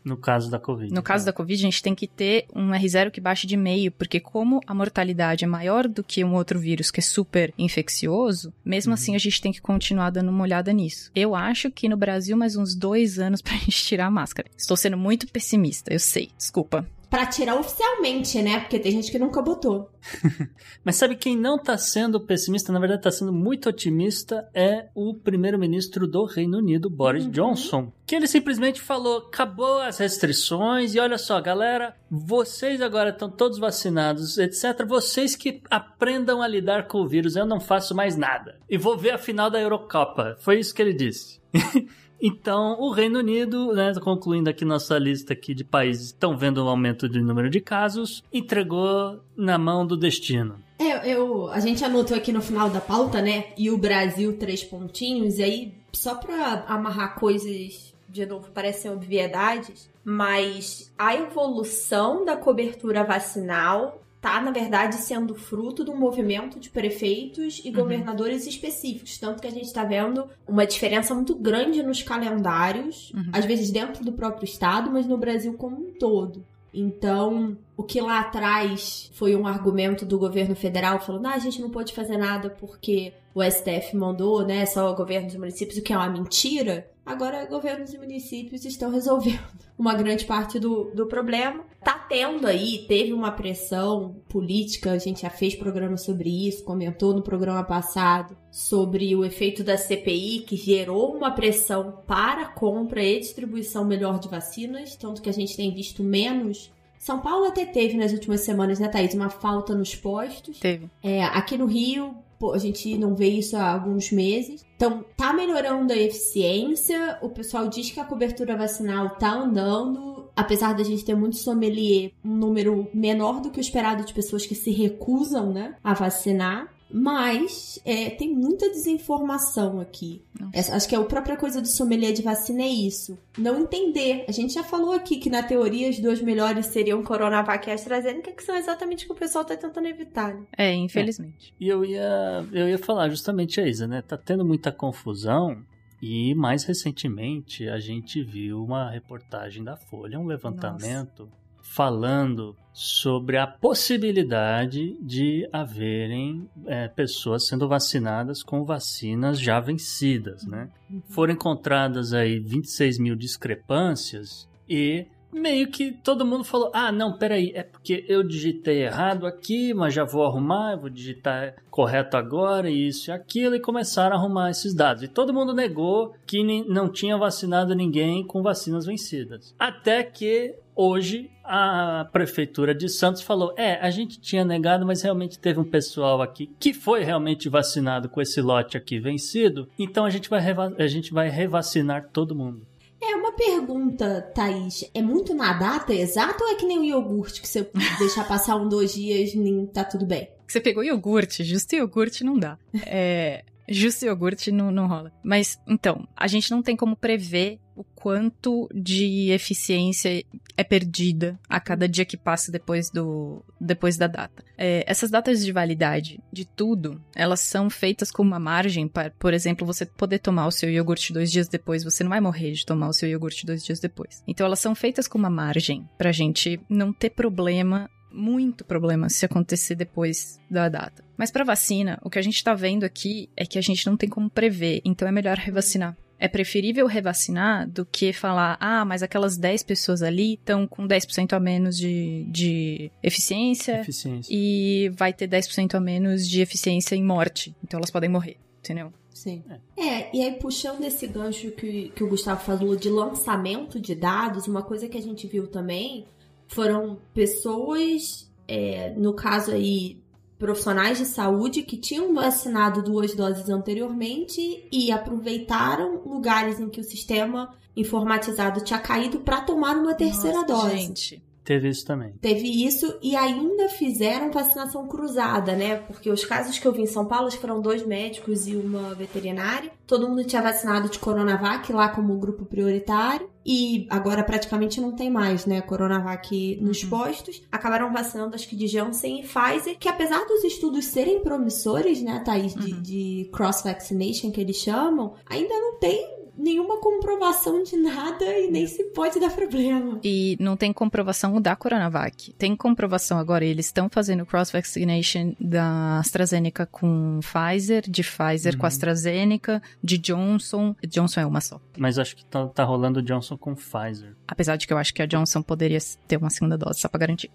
No caso da Covid. No caso da Covid, a gente tem que ter um R0 que baixe de meio, porque como a mortalidade é maior do que um outro vírus que é super infeccioso, mesmo assim a gente tem que continuar dando uma olhada nisso. Eu acho que no Brasil mais uns dois anos pra gente tirar a máscara. Estou sendo muito pessimista, eu sei, desculpa. Pra tirar oficialmente, né? Porque tem gente que nunca botou. Mas sabe quem não tá sendo pessimista, na verdade tá sendo muito otimista, é o primeiro-ministro do Reino Unido, Boris Johnson. Que ele simplesmente falou: acabou as restrições e olha só, galera, vocês agora estão todos vacinados, etc. Vocês que aprendam a lidar com o vírus, eu não faço mais nada. E vou ver a final da Eurocopa. Foi isso que ele disse. Então, o Reino Unido, né, concluindo aqui nossa lista aqui de países que estão vendo um aumento de número de casos, entregou na mão do destino. É, eu, a gente anotou aqui no final da pauta, né? E o Brasil, três pontinhos. E aí, só pra amarrar coisas, de novo, parecem obviedades, mas a evolução da cobertura vacinal tá, na verdade, sendo fruto de um movimento de prefeitos e governadores específicos. Tanto que a gente tá vendo uma diferença muito grande nos calendários, às vezes dentro do próprio estado, mas no Brasil como um todo. Então, o que lá atrás foi um argumento do governo federal falando, ah, a gente não pode fazer nada porque o STF mandou, né, só o governo dos municípios, o que é uma mentira. Agora, governos e municípios estão resolvendo uma grande parte do, do problema. Tá tendo aí, teve uma pressão política, a gente já fez programa sobre isso, comentou no programa passado sobre o efeito da CPI, que gerou uma pressão para compra e distribuição melhor de vacinas, tanto que a gente tem visto menos. São Paulo até teve nas últimas semanas, né, Thaís, uma falta nos postos. Teve. É, aqui no Rio, a gente não vê isso há alguns meses. Então, tá melhorando a eficiência. O pessoal diz que a cobertura vacinal tá andando. Apesar da gente ter muito sommelier, um número menor do que o esperado de pessoas que se recusam, né, a vacinar. Mas é, tem muita desinformação aqui. Essa- acho que é a própria coisa do sommelier de vacina é isso. Não entender. A gente já falou aqui que na teoria as duas melhores seriam Coronavac e AstraZeneca, que são exatamente o que o pessoal tá tentando evitar. Né? É, infelizmente. E eu ia, eu ia falar justamente a Isa, né? Tá tendo muita confusão E mais recentemente a gente viu uma reportagem da Folha, um levantamento falando sobre a possibilidade de haverem é, pessoas sendo vacinadas com vacinas já vencidas, né? Foram encontradas aí 26 mil discrepâncias e meio que todo mundo falou: ah, não, peraí, é porque eu digitei errado aqui, mas já vou arrumar, vou digitar correto agora, isso e aquilo, e começaram a arrumar esses dados. E todo mundo negou que não tinha vacinado ninguém com vacinas vencidas. Até que hoje a prefeitura de Santos falou: é, a gente tinha negado, mas realmente teve um pessoal aqui que foi realmente vacinado com esse lote aqui vencido, então a gente vai, a gente vai revacinar todo mundo. É uma pergunta, Thaís. É muito na data exata ou é que nem o iogurte que você deixar passar um, dois dias nem tá tudo bem? Você pegou iogurte, justo iogurte não dá. É, justo iogurte não, não rola. Mas, então, a gente não tem como prever o quanto de eficiência é perdida a cada dia que passa depois, do, depois da data. É, essas datas de validade de tudo, elas são feitas com uma margem para, por exemplo, você poder tomar o seu iogurte dois dias depois, você não vai morrer de tomar o seu iogurte dois dias depois. Então elas são feitas com uma margem pra gente não ter problema muito problema se acontecer depois da data. Mas para vacina, o que a gente está vendo aqui é que a gente não tem como prever, então é melhor revacinar. É preferível revacinar do que falar, ah, mas aquelas 10 pessoas ali estão com 10% a menos de, de eficiência, eficiência e vai ter 10% a menos de eficiência em morte. Então elas podem morrer, entendeu? Sim. É. é, e aí puxando esse gancho que, que o Gustavo falou de lançamento de dados, uma coisa que a gente viu também foram pessoas, é, no caso aí, profissionais de saúde que tinham vacinado duas doses anteriormente e aproveitaram lugares em que o sistema informatizado tinha caído para tomar uma terceira Nossa, dose. Gente. Teve isso também. Teve isso e ainda fizeram vacinação cruzada, né? Porque os casos que eu vi em São Paulo foram dois médicos e uma veterinária. Todo mundo tinha vacinado de Coronavac lá como grupo prioritário. E agora praticamente não tem mais, né? Coronavac nos uhum. postos. Acabaram vacinando, acho que de Janssen e Pfizer, que apesar dos estudos serem promissores, né, Thaís, de, uhum. de cross-vaccination que eles chamam, ainda não tem nenhuma comprovação de nada e nem se pode dar problema. E não tem comprovação da Coronavac. Tem comprovação agora, eles estão fazendo cross-vaccination da AstraZeneca com Pfizer, de Pfizer uhum. com AstraZeneca, de Johnson. Johnson é uma só. Mas acho que tá, tá rolando Johnson com Pfizer. Apesar de que eu acho que a Johnson poderia ter uma segunda dose só pra garantir.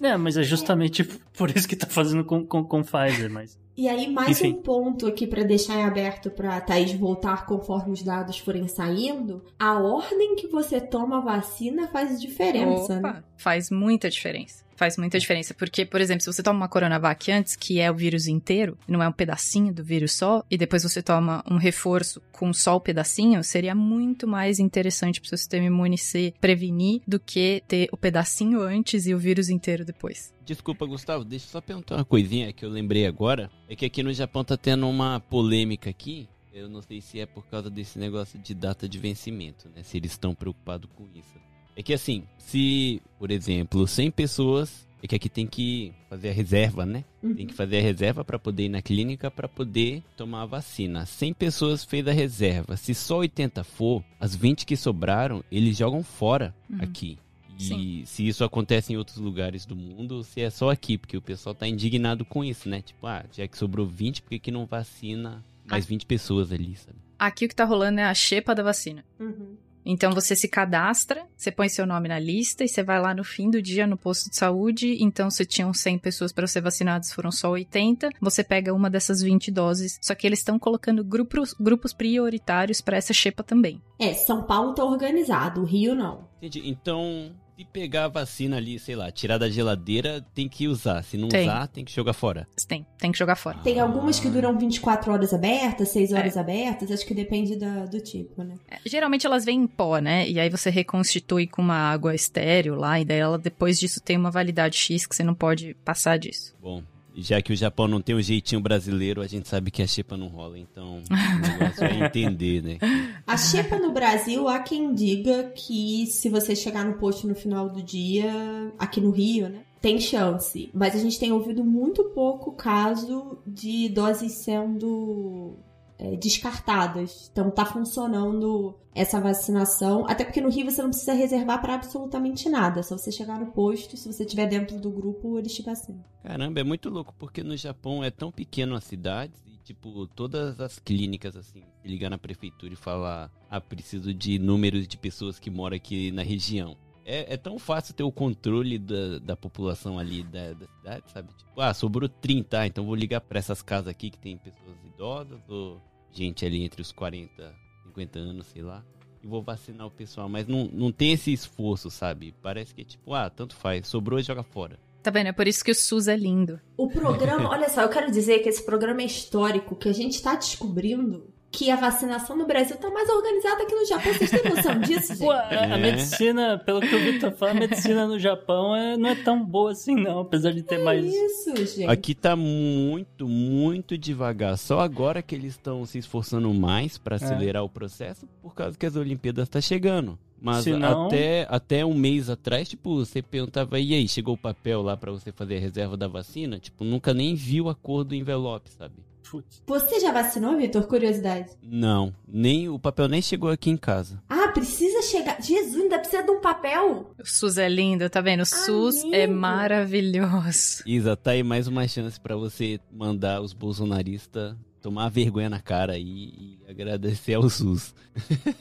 É, mas é justamente por isso que tá fazendo com, com, com Pfizer, mas... E aí, mais Enfim. um ponto aqui para deixar em aberto para a Thaís voltar conforme os dados forem saindo. A ordem que você toma a vacina faz diferença, Opa, né? Faz muita diferença. Faz muita diferença, porque, por exemplo, se você toma uma Coronavac antes, que é o vírus inteiro, não é um pedacinho do vírus só, e depois você toma um reforço com só o pedacinho, seria muito mais interessante para o seu sistema imune se prevenir do que ter o pedacinho antes e o vírus inteiro depois. Desculpa, Gustavo, deixa eu só perguntar uma coisinha que eu lembrei agora. É que aqui no Japão tá tendo uma polêmica aqui. Eu não sei se é por causa desse negócio de data de vencimento, né? Se eles estão preocupados com isso. É que assim, se, por exemplo, 100 pessoas, é que aqui tem que fazer a reserva, né? Uhum. Tem que fazer a reserva para poder ir na clínica para poder tomar a vacina. 100 pessoas fez a reserva. Se só 80 for, as 20 que sobraram, eles jogam fora uhum. aqui. E Sim. se isso acontece em outros lugares do mundo, se é só aqui, porque o pessoal tá indignado com isso, né? Tipo, ah, já que sobrou 20, por que, que não vacina mais 20 pessoas ali, sabe? Aqui o que tá rolando é a xepa da vacina. Uhum. Então você se cadastra, você põe seu nome na lista e você vai lá no fim do dia no posto de saúde. Então, se tinham 100 pessoas para ser vacinadas, foram só 80. Você pega uma dessas 20 doses. Só que eles estão colocando grupos, grupos prioritários para essa xepa também. É, São Paulo tá organizado, o Rio não. Entendi. Então, se pegar a vacina ali, sei lá, tirar da geladeira, tem que usar. Se não tem. usar, tem que jogar fora. Tem, tem que jogar fora. Tem algumas que duram 24 horas abertas, 6 horas é. abertas, acho que depende da, do tipo, né? É, geralmente elas vêm em pó, né? E aí você reconstitui com uma água estéreo lá, e daí ela depois disso tem uma validade X que você não pode passar disso. Bom, já que o Japão não tem um jeitinho brasileiro, a gente sabe que a xepa não rola, então o negócio é entender, né? A xepa no Brasil, há quem diga que se você chegar no posto no final do dia, aqui no Rio, né? Tem chance. Mas a gente tem ouvido muito pouco caso de doses sendo é, descartadas. Então tá funcionando essa vacinação. Até porque no Rio você não precisa reservar para absolutamente nada. É só você chegar no posto, se você estiver dentro do grupo, eles te vacinam. Caramba, é muito louco, porque no Japão é tão pequeno a cidade e, tipo, todas as clínicas, assim, ligar na prefeitura e falar, ah, preciso de números de pessoas que moram aqui na região. É, é tão fácil ter o controle da, da população ali da, da cidade, sabe? Tipo, ah, sobrou 30, ah, então vou ligar para essas casas aqui que tem pessoas idosas ou gente ali entre os 40 50 anos, sei lá, e vou vacinar o pessoal. Mas não, não tem esse esforço, sabe? Parece que é tipo, ah, tanto faz, sobrou e joga fora. Tá vendo? É por isso que o SUS é lindo. O programa, olha só, eu quero dizer que esse programa é histórico, que a gente tá descobrindo que a vacinação no Brasil tá mais organizada que no Japão. Vocês têm noção disso, gente? Pô, a, a medicina, pelo que o Vitor fala, a medicina no Japão é, não é tão boa assim, não, apesar de ter É mais. isso, gente. Aqui tá muito, muito devagar. Só agora que eles estão se esforçando mais pra acelerar o processo, por causa que as Olimpíadas tá chegando. Mas Senão- até, até um mês atrás, tipo, você perguntava, e aí, chegou o papel lá pra você fazer a reserva da vacina? Tipo, nunca nem viu a cor do envelope, sabe? Putz. Você já vacinou, Vitor? Curiosidade. Não, nem o papel nem chegou aqui em casa. Ah, precisa chegar. Jesus, ainda precisa de um papel? O SUS é lindo, tá vendo? O SUS é maravilhoso. Isa, tá aí mais uma chance pra você mandar os bolsonaristas tomar vergonha na cara aí e agradecer ao SUS.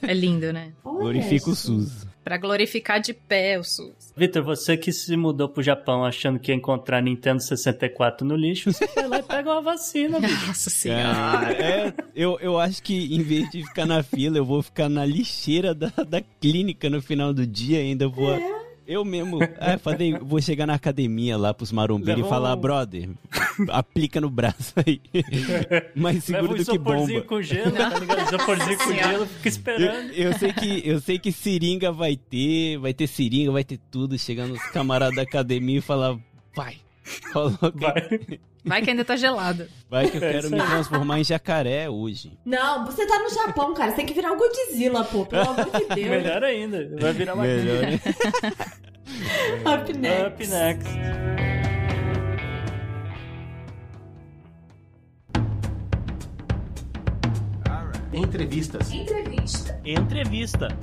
É lindo, né? Glorifica o. SUS. Pra glorificar de pé o SUS. Vitor, você que se mudou pro Japão achando que ia encontrar Nintendo 64 no lixo, você vai lá e pega uma vacina, bicho. Nossa senhora. Cara, é, eu, eu acho que em vez de ficar na fila, eu vou ficar na lixeira da, da clínica no final do dia ainda. Vou, É. Eu mesmo é, fazer, vou chegar na academia lá pros marombeiros Leva e falar, brother, aplica no braço aí. Mais Leva seguro um do que bomba. com gelo, tá ligado? Isoporzinho com gelo, fica Eu, esperando. eu sei que eu sei que seringa vai ter, vai ter seringa, vai ter tudo. Chegar nos camaradas da academia e falar, vai, coloca, vai, Vai. Vai que ainda tá gelada. que eu É quero isso me transformar em jacaré hoje. Não, você tá no Japão, cara. Você tem que virar o Godzilla, pô. Pelo amor de Deus. Melhor ainda. Vai virar uma Melhor, né? Up next. Up next. Entrevistas. Entrevista.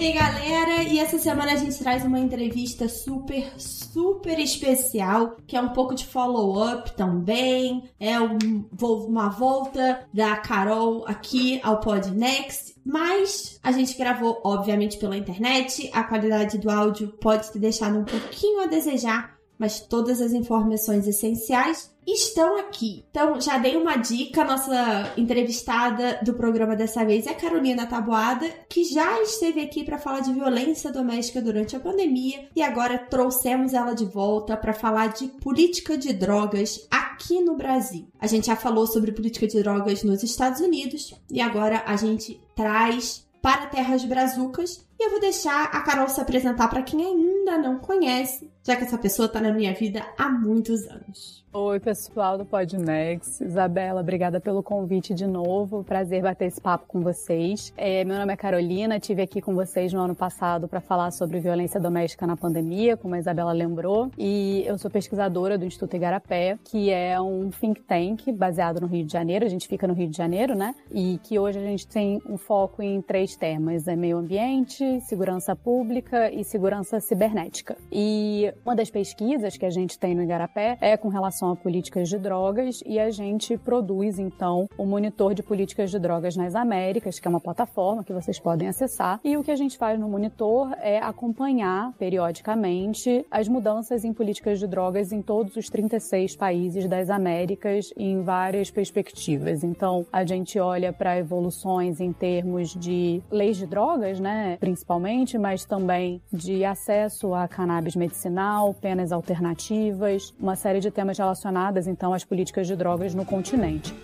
E galera, e essa semana a gente traz uma entrevista super, super especial, que é um pouco de follow-up também, é um- uma volta da Carol aqui ao Pod Next, mas a gente gravou, obviamente, pela internet, a qualidade do áudio pode ter deixado um pouquinho a desejar, mas todas as informações essenciais estão aqui. Então, já dei uma dica, nossa entrevistada do programa dessa vez é a Carolina Taboada, que já esteve aqui para falar de violência doméstica durante a pandemia e agora trouxemos ela de volta para falar de política de drogas aqui no Brasil. A gente já falou sobre política de drogas nos Estados Unidos e agora a gente traz para Terras Brazucas. E eu vou deixar a Carol se apresentar para quem ainda não conhece, já que essa pessoa está na minha vida há muitos anos. Oi, pessoal do Podnex. Isabela, obrigada pelo convite de novo. Prazer bater esse papo com vocês. É, meu nome é Carolina, estive aqui com vocês no ano passado para falar sobre violência doméstica na pandemia, como a Isabela lembrou. E eu sou pesquisadora do Instituto Igarapé, que é um think tank baseado no Rio de Janeiro. A gente fica no Rio de Janeiro, né? E que hoje a gente tem um foco em três temas: é meio ambiente, segurança pública e segurança cibernética. E uma das pesquisas que a gente tem no Igarapé é com relação a políticas de drogas e a gente produz então o monitor de políticas de drogas nas Américas, que é uma plataforma que vocês podem acessar. E o que a gente faz no monitor é acompanhar periodicamente as mudanças em políticas de drogas em todos os 36 países das Américas em várias perspectivas. Então, a gente olha para evoluções em termos de leis de drogas, né, principalmente, mas também de acesso a cannabis medicinal, penas alternativas, uma série de temas relacionados então às políticas de drogas no continente.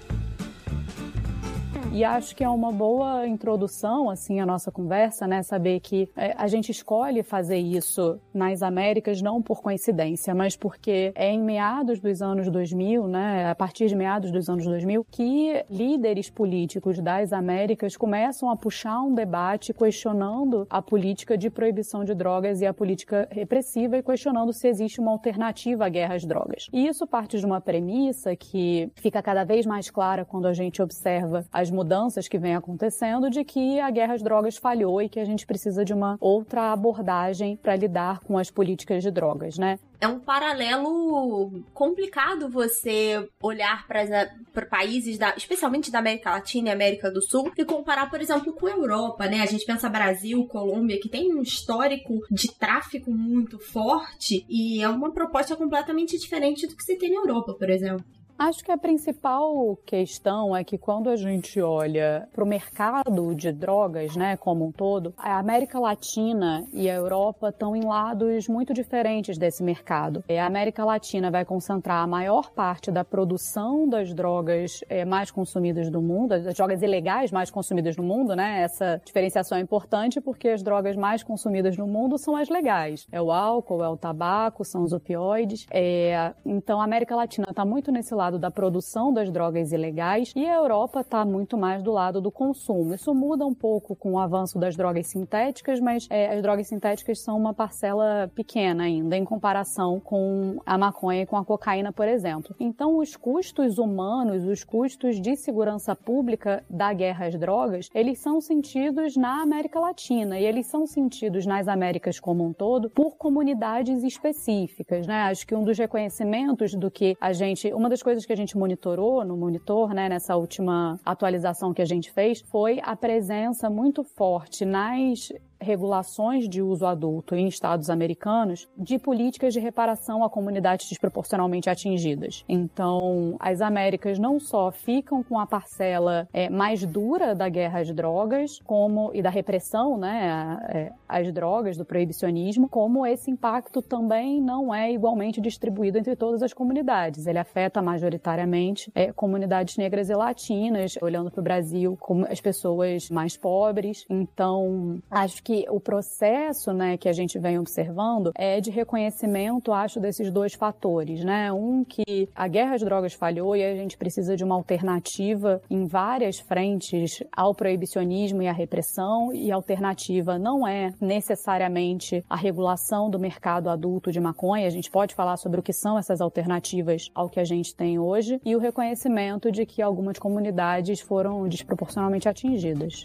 E acho que é uma boa introdução, assim, à nossa conversa, né? Saber que é, a gente escolhe fazer isso nas Américas não por coincidência, mas porque é em meados dos anos 2000, né? A partir de meados dos anos 2000, que líderes políticos das Américas começam a puxar um debate questionando a política de proibição de drogas e a política repressiva e questionando se existe uma alternativa à guerra às drogas. E isso parte de uma premissa que fica cada vez mais clara quando a gente observa as mudanças que vêm acontecendo de que a guerra às drogas falhou e que a gente precisa de uma outra abordagem para lidar com as políticas de drogas, né? É um paralelo complicado você olhar para países, da, especialmente da América Latina e América do Sul, e comparar, por exemplo, com a Europa, né? A gente pensa Brasil, Colômbia, que tem um histórico de tráfico muito forte, e é uma proposta completamente diferente do que se tem na Europa, por exemplo. Acho que a principal questão é que quando a gente olha para o mercado de drogas, né, como um todo, a América Latina e a Europa estão em lados muito diferentes desse mercado. A América Latina vai concentrar a maior parte da produção das drogas é, mais consumidas do mundo, das drogas ilegais mais consumidas no mundo, né? Essa diferenciação é importante porque as drogas mais consumidas no mundo são as legais. É o álcool, é o tabaco, são os opioides. É, então a América Latina está muito nesse lado lado da produção das drogas ilegais e a Europa está muito mais do lado do consumo. Isso muda um pouco com o avanço das drogas sintéticas, mas é, as drogas sintéticas são uma parcela pequena ainda em comparação com a maconha e com a cocaína, por exemplo. Então, os custos humanos, os custos de segurança pública da guerra às drogas, eles são sentidos na América Latina e eles são sentidos nas Américas como um todo por comunidades específicas, né? Acho que um dos reconhecimentos do que a gente, uma das coisas coisas que a gente monitorou no monitor, né, nessa última atualização que a gente fez, foi a presença muito forte nas regulações de uso adulto em estados americanos de políticas de reparação a comunidades desproporcionalmente atingidas. Então, as Américas não só ficam com a parcela é, mais dura da guerra às drogas, como e da repressão, né, é, às drogas, do proibicionismo, como esse impacto também não é igualmente distribuído entre todas as comunidades. Ele afeta majoritariamente é, comunidades negras e latinas, olhando para o Brasil, como as pessoas mais pobres. Então, acho que o processo, né, que a gente vem observando é de reconhecimento, acho, desses dois fatores, né? Um que a guerra às drogas falhou e a gente precisa de uma alternativa em várias frentes ao proibicionismo e à repressão, e a alternativa não é necessariamente a regulação do mercado adulto de maconha. A gente pode falar sobre o que são essas alternativas ao que a gente tem hoje e o reconhecimento de que algumas comunidades foram desproporcionalmente atingidas.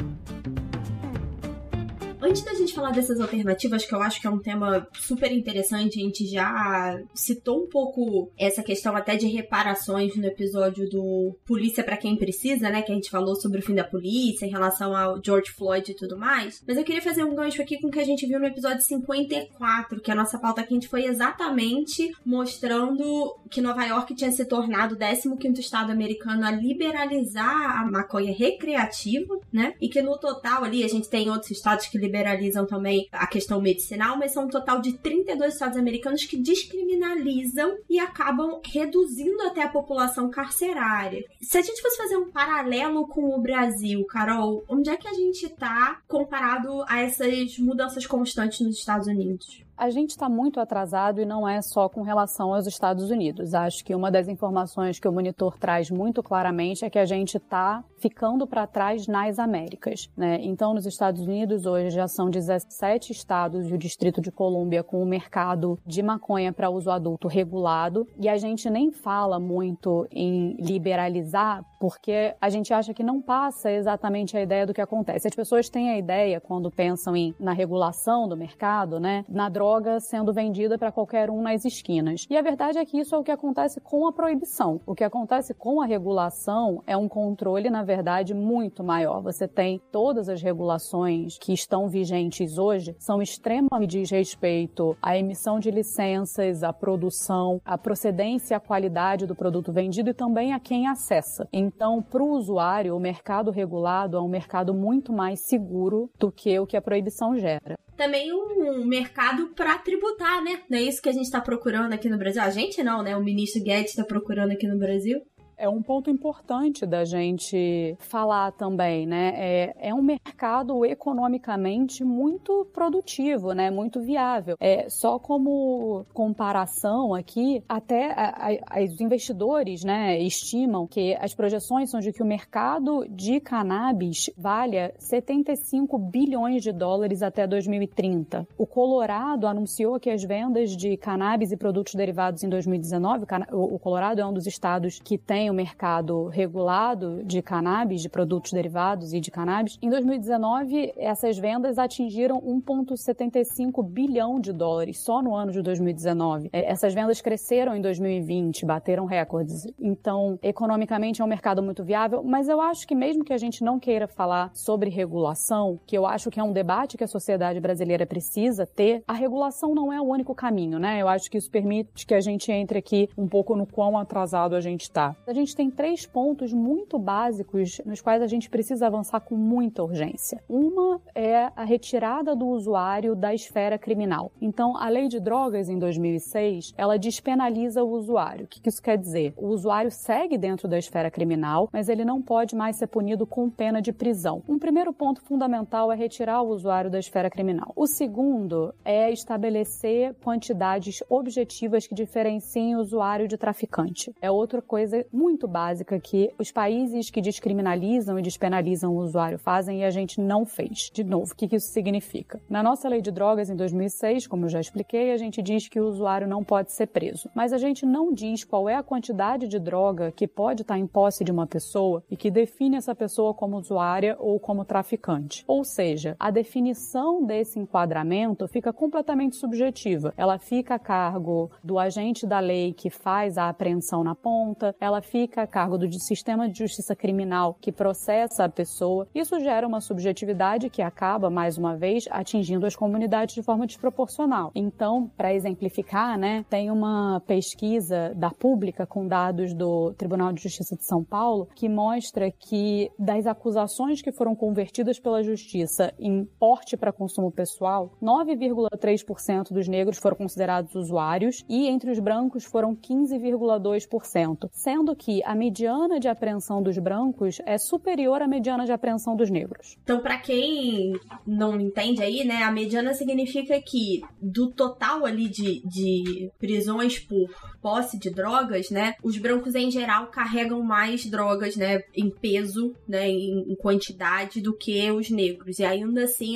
Antes da gente falar dessas alternativas, que eu acho que é um tema super interessante, a gente já citou um pouco essa questão até de reparações no episódio do Polícia para quem precisa, né? Que a gente falou sobre o fim da polícia em relação ao George Floyd e tudo mais. Mas eu queria fazer um gancho aqui com o que a gente viu no episódio 54, que a nossa pauta quente foi exatamente mostrando que Nova York tinha se tornado o 15 estado americano a liberalizar a maconha recreativa, né? E que no total ali a gente tem outros estados que liberalizam também a questão medicinal, mas são um total de 32 estados americanos que descriminalizam e acabam reduzindo até a população carcerária. Se a gente fosse fazer um paralelo com o Brasil, Carol, onde é que a gente tá comparado a essas mudanças constantes nos Estados Unidos? A gente está muito atrasado e não é só com relação aos Estados Unidos. Acho que uma das informações que o monitor traz muito claramente é que a gente está ficando para trás nas Américas. Né? Então, nos Estados Unidos, hoje já são 17 estados e o Distrito de Colômbia com o mercado de maconha para uso adulto regulado. E a gente nem fala muito em liberalizar, porque a gente acha que não passa exatamente a ideia do que acontece. As pessoas têm a ideia, quando pensam em, na regulação do mercado, né, na droga sendo vendida para qualquer um nas esquinas. E a verdade é que isso é o que acontece com a proibição. O que acontece com a regulação é um controle, na verdade, muito maior. Você tem todas as regulações que estão vigentes hoje são extremamente diz respeito à emissão de licenças, à produção, à procedência e à qualidade do produto vendido e também a quem acessa. Para o usuário, o mercado regulado é um mercado muito mais seguro do que o que a proibição gera também um mercado para tributar, né? Não é isso que a gente está procurando aqui no Brasil? A gente não, né? O ministro Guedes está procurando aqui no Brasil. É um ponto importante da gente falar também, né? É, é um mercado economicamente muito produtivo, né? Muito viável. É, só como comparação aqui, até a, a, os investidores, né, estimam que as projeções são de que o mercado de cannabis valha 75 bilhões de dólares até 2030. O Colorado anunciou que as vendas de cannabis e produtos derivados em 2019, o Colorado é um dos estados que tem o mercado regulado de cannabis, de produtos derivados e de cannabis. Em 2019, essas vendas atingiram 1,75 bilhão de dólares só no ano de 2019. É, essas vendas cresceram em 2020, bateram recordes. Então, economicamente é um mercado muito viável, mas eu acho que mesmo que a gente não queira falar sobre regulação, que eu acho que é um debate que a sociedade brasileira precisa ter, a regulação não é o único caminho, né? Eu acho que isso permite que a gente entre aqui um pouco no quão atrasado a gente está. A gente tem três pontos muito básicos nos quais a gente precisa avançar com muita urgência. Uma é a retirada do usuário da esfera criminal. Então, a lei de drogas em 2006, ela despenaliza o usuário. O que isso quer dizer? O usuário segue dentro da esfera criminal, mas ele não pode mais ser punido com pena de prisão. Um primeiro ponto fundamental é retirar o usuário da esfera criminal. O segundo é estabelecer quantidades objetivas que diferenciem o usuário de traficante. É outra coisa muito básica que os países que descriminalizam e despenalizam o usuário fazem e a gente não fez. De novo, o que isso significa? Na nossa lei de drogas em 2006, como eu já expliquei, a gente diz que o usuário não pode ser preso. Mas a gente não diz qual é a quantidade de droga que pode estar em posse de uma pessoa e que define essa pessoa como usuária ou como traficante. Ou seja, a definição desse enquadramento fica completamente subjetiva. Ela fica a cargo do agente da lei que faz a apreensão na ponta, ela fica a cargo do sistema de justiça criminal que processa a pessoa. Isso gera uma subjetividade que acaba, mais uma vez, atingindo as comunidades de forma desproporcional. Então, para exemplificar, né, tem uma pesquisa da Pública com dados do Tribunal de Justiça de São Paulo que mostra que das acusações que foram convertidas pela justiça em porte para consumo pessoal, 9,3% dos negros foram considerados usuários e entre os brancos foram 15,2%, sendo que a mediana de apreensão dos brancos é superior à mediana de apreensão dos negros. Então, para quem não entende aí, né, a mediana significa que do total ali de, de prisões por posse de drogas, né, os brancos em geral carregam mais drogas, né, em peso, né, em, quantidade do que os negros. E ainda assim,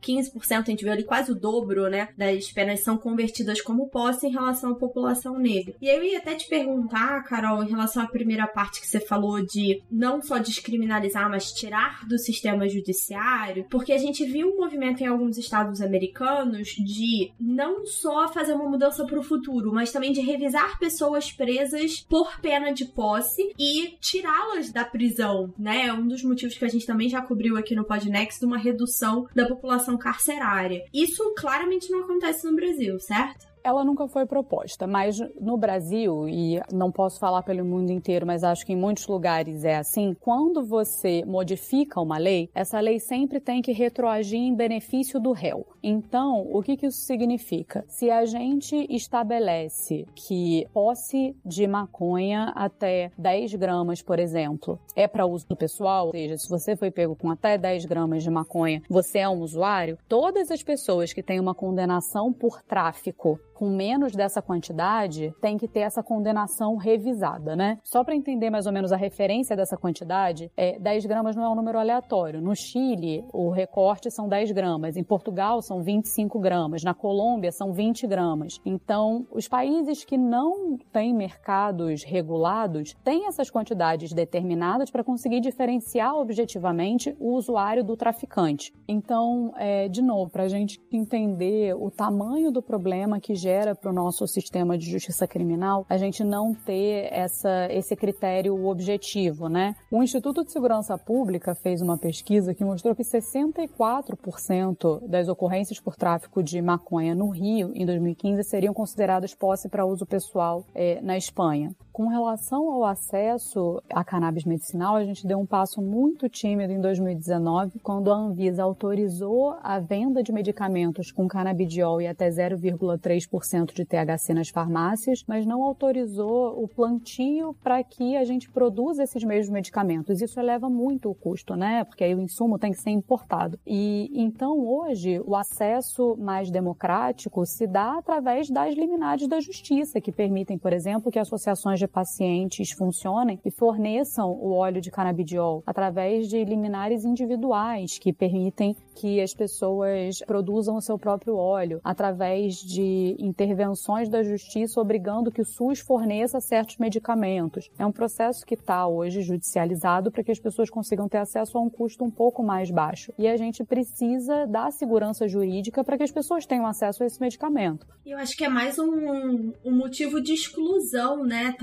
15% a gente vê ali quase o dobro, né, das penas são convertidas como posse em relação à população negra. E eu ia até te perguntar, Carol, em relação à primeira parte que você falou de não só descriminalizar, mas tirar do sistema judiciário, porque a gente viu um movimento em alguns estados americanos de não só fazer uma mudança para o futuro, mas também de revisar pessoas presas por pena de posse e tirá-las da prisão, né? É um dos motivos que a gente também já cobriu aqui no Podnext, uma redução da população carcerária. Isso claramente não acontece no Brasil, certo? Ela nunca foi proposta, mas no Brasil, e não posso falar pelo mundo inteiro, mas acho que em muitos lugares é assim, quando você modifica uma lei, essa lei sempre tem que retroagir em benefício do réu. Então, o que, que isso significa? Se a gente estabelece que posse de maconha até 10 gramas, por exemplo, é para uso pessoal, ou seja, se você foi pego com até 10 gramas de maconha, você é um usuário, todas as pessoas que têm uma condenação por tráfico com menos dessa quantidade, tem que ter essa condenação revisada, né? Só para entender mais ou menos a referência dessa quantidade, é, 10 gramas não é um número aleatório. No Chile, o recorte são 10 gramas. Em Portugal, são 25 gramas. Na Colômbia, são 20 gramas. Então, os países que não têm mercados regulados têm essas quantidades determinadas para conseguir diferenciar objetivamente o usuário do traficante. Então, é, de novo, para a gente entender o tamanho do problema que gera para o nosso sistema de justiça criminal a gente não ter essa, esse critério objetivo, né? O Instituto de Segurança Pública fez uma pesquisa que mostrou que 64% das ocorrências por tráfico de maconha no Rio em 2015 seriam consideradas posse para uso pessoal é, na Espanha. Com relação ao acesso à cannabis medicinal, a gente deu um passo muito tímido em 2019, quando a Anvisa autorizou a venda de medicamentos com canabidiol e até 0,3% de THC nas farmácias, mas não autorizou o plantio para que a gente produza esses mesmos medicamentos. Isso eleva muito o custo, né? Porque aí o insumo tem que ser importado. E então hoje o acesso mais democrático se dá através das liminares da justiça, que permitem, por exemplo, que associações de pacientes funcionem e forneçam o óleo de canabidiol através de liminares individuais que permitem que as pessoas produzam o seu próprio óleo, através de intervenções da justiça obrigando que o SUS forneça certos medicamentos. É um processo que está hoje judicializado para que as pessoas consigam ter acesso a um custo um pouco mais baixo. E a gente precisa dar segurança jurídica para que as pessoas tenham acesso a esse medicamento. Eu acho que é mais um, um motivo de exclusão, né,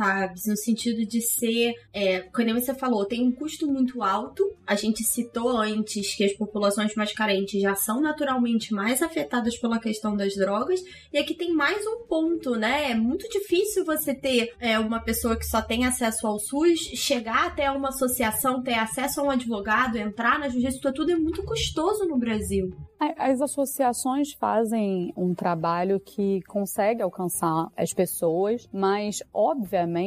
No sentido de ser, é, como você falou, tem um custo muito alto. A gente citou antes que as populações mais carentes já são naturalmente mais afetadas pela questão das drogas. E aqui tem mais um ponto, né? É muito difícil você ter é, uma pessoa que só tem acesso ao SUS chegar até uma associação, ter acesso a um advogado, entrar na justiça. Isso tudo é muito custoso no Brasil. As associações fazem um trabalho que consegue alcançar as pessoas, mas obviamente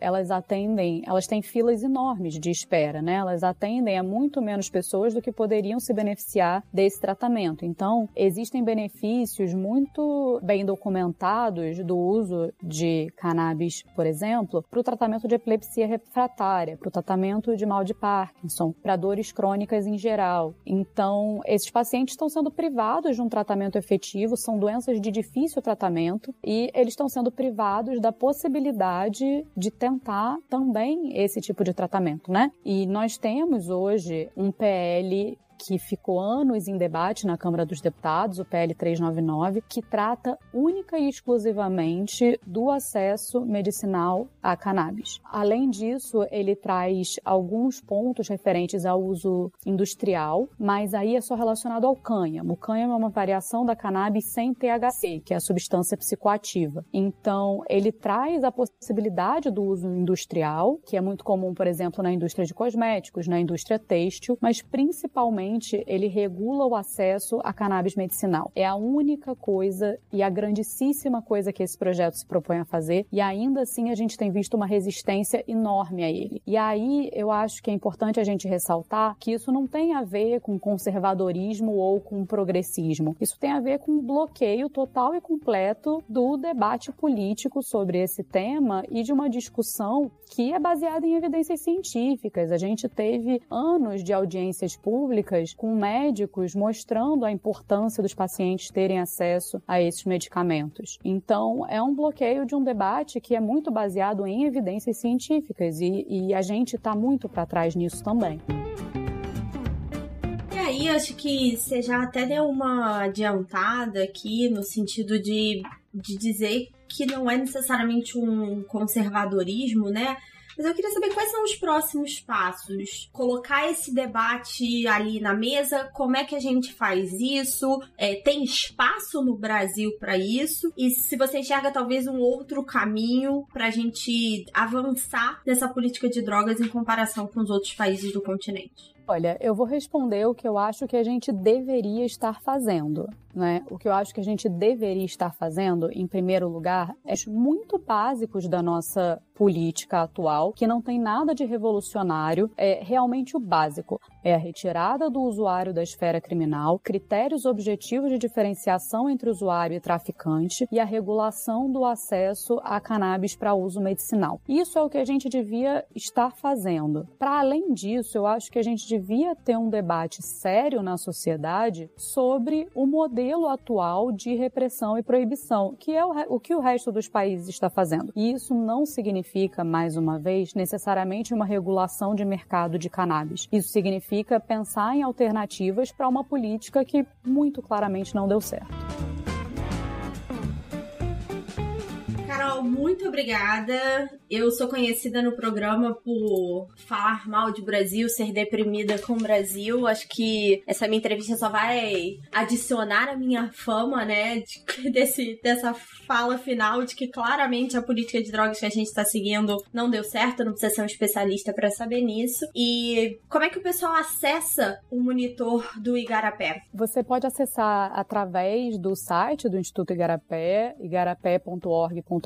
elas atendem, elas têm filas enormes de espera, né? Elas atendem a muito menos pessoas do que poderiam se beneficiar desse tratamento. Então, existem benefícios muito bem documentados do uso de cannabis, por exemplo, para o tratamento de epilepsia refratária, para o tratamento de mal de Parkinson, para dores crônicas em geral. Então, esses pacientes estão sendo privados de um tratamento efetivo, são doenças de difícil tratamento e eles estão sendo privados da possibilidade de tentar também esse tipo de tratamento, né? E nós temos hoje um PL que ficou anos em debate na Câmara dos Deputados, o PL 399, que trata única e exclusivamente do acesso medicinal a cannabis. Além disso, ele traz alguns pontos referentes ao uso industrial, mas aí é só relacionado ao cânhamo. O cânhamo é uma variação da cannabis sem THC, que é a substância psicoativa. Então, ele traz a possibilidade do uso industrial, que é muito comum, por exemplo, na indústria de cosméticos, na indústria têxtil, mas principalmente ele regula o acesso a cannabis medicinal. É a única coisa e a grandíssima coisa que esse projeto se propõe a fazer, e ainda assim a gente tem visto uma resistência enorme a ele. E aí eu acho que é importante a gente ressaltar que isso não tem a ver com conservadorismo ou com progressismo. Isso tem a ver com um bloqueio total e completo do debate político sobre esse tema e de uma discussão que é baseada em evidências científicas. A gente teve anos de audiências públicas com médicos mostrando a importância dos pacientes terem acesso a esses medicamentos. Então, é um bloqueio de um debate que é muito baseado em evidências científicas e, e a gente está muito para trás nisso também. E aí, acho que você já até deu uma adiantada aqui no sentido de, de dizer que não é necessariamente um conservadorismo, né? Mas eu queria saber quais são os próximos passos. Colocar esse debate ali na mesa, como é que a gente faz isso? É, tem espaço no Brasil para isso? E se você enxerga talvez um outro caminho para a gente avançar nessa política de drogas em comparação com os outros países do continente? Olha, eu vou responder o que eu acho que a gente deveria estar fazendo. Né? O que eu acho que a gente deveria estar fazendo, em primeiro lugar, é muito básicos da nossa política atual, que não tem nada de revolucionário, é realmente o básico. É a retirada do usuário da esfera criminal, critérios objetivos de diferenciação entre usuário e traficante e a regulação do acesso a cannabis para uso medicinal. Isso é o que a gente devia estar fazendo. Para além disso, eu acho que a gente devia ter um debate sério na sociedade sobre o modelo atual de repressão e proibição, que é o, o que o resto dos países está fazendo. E isso não significa, mais uma vez, necessariamente uma regulação de mercado de cannabis. Isso significa pensar em alternativas para uma política que muito claramente não deu certo. Carol, muito obrigada. Eu sou conhecida no programa por falar mal de Brasil, ser deprimida com o Brasil. Acho que essa minha entrevista só vai adicionar a minha fama, né? De, desse, dessa fala final de que claramente a política de drogas que a gente está seguindo não deu certo, não precisa ser um especialista para saber nisso. E como é que o pessoal acessa o monitor do Igarapé? Você pode acessar através do site do Instituto Igarapé, igarapé.org.br.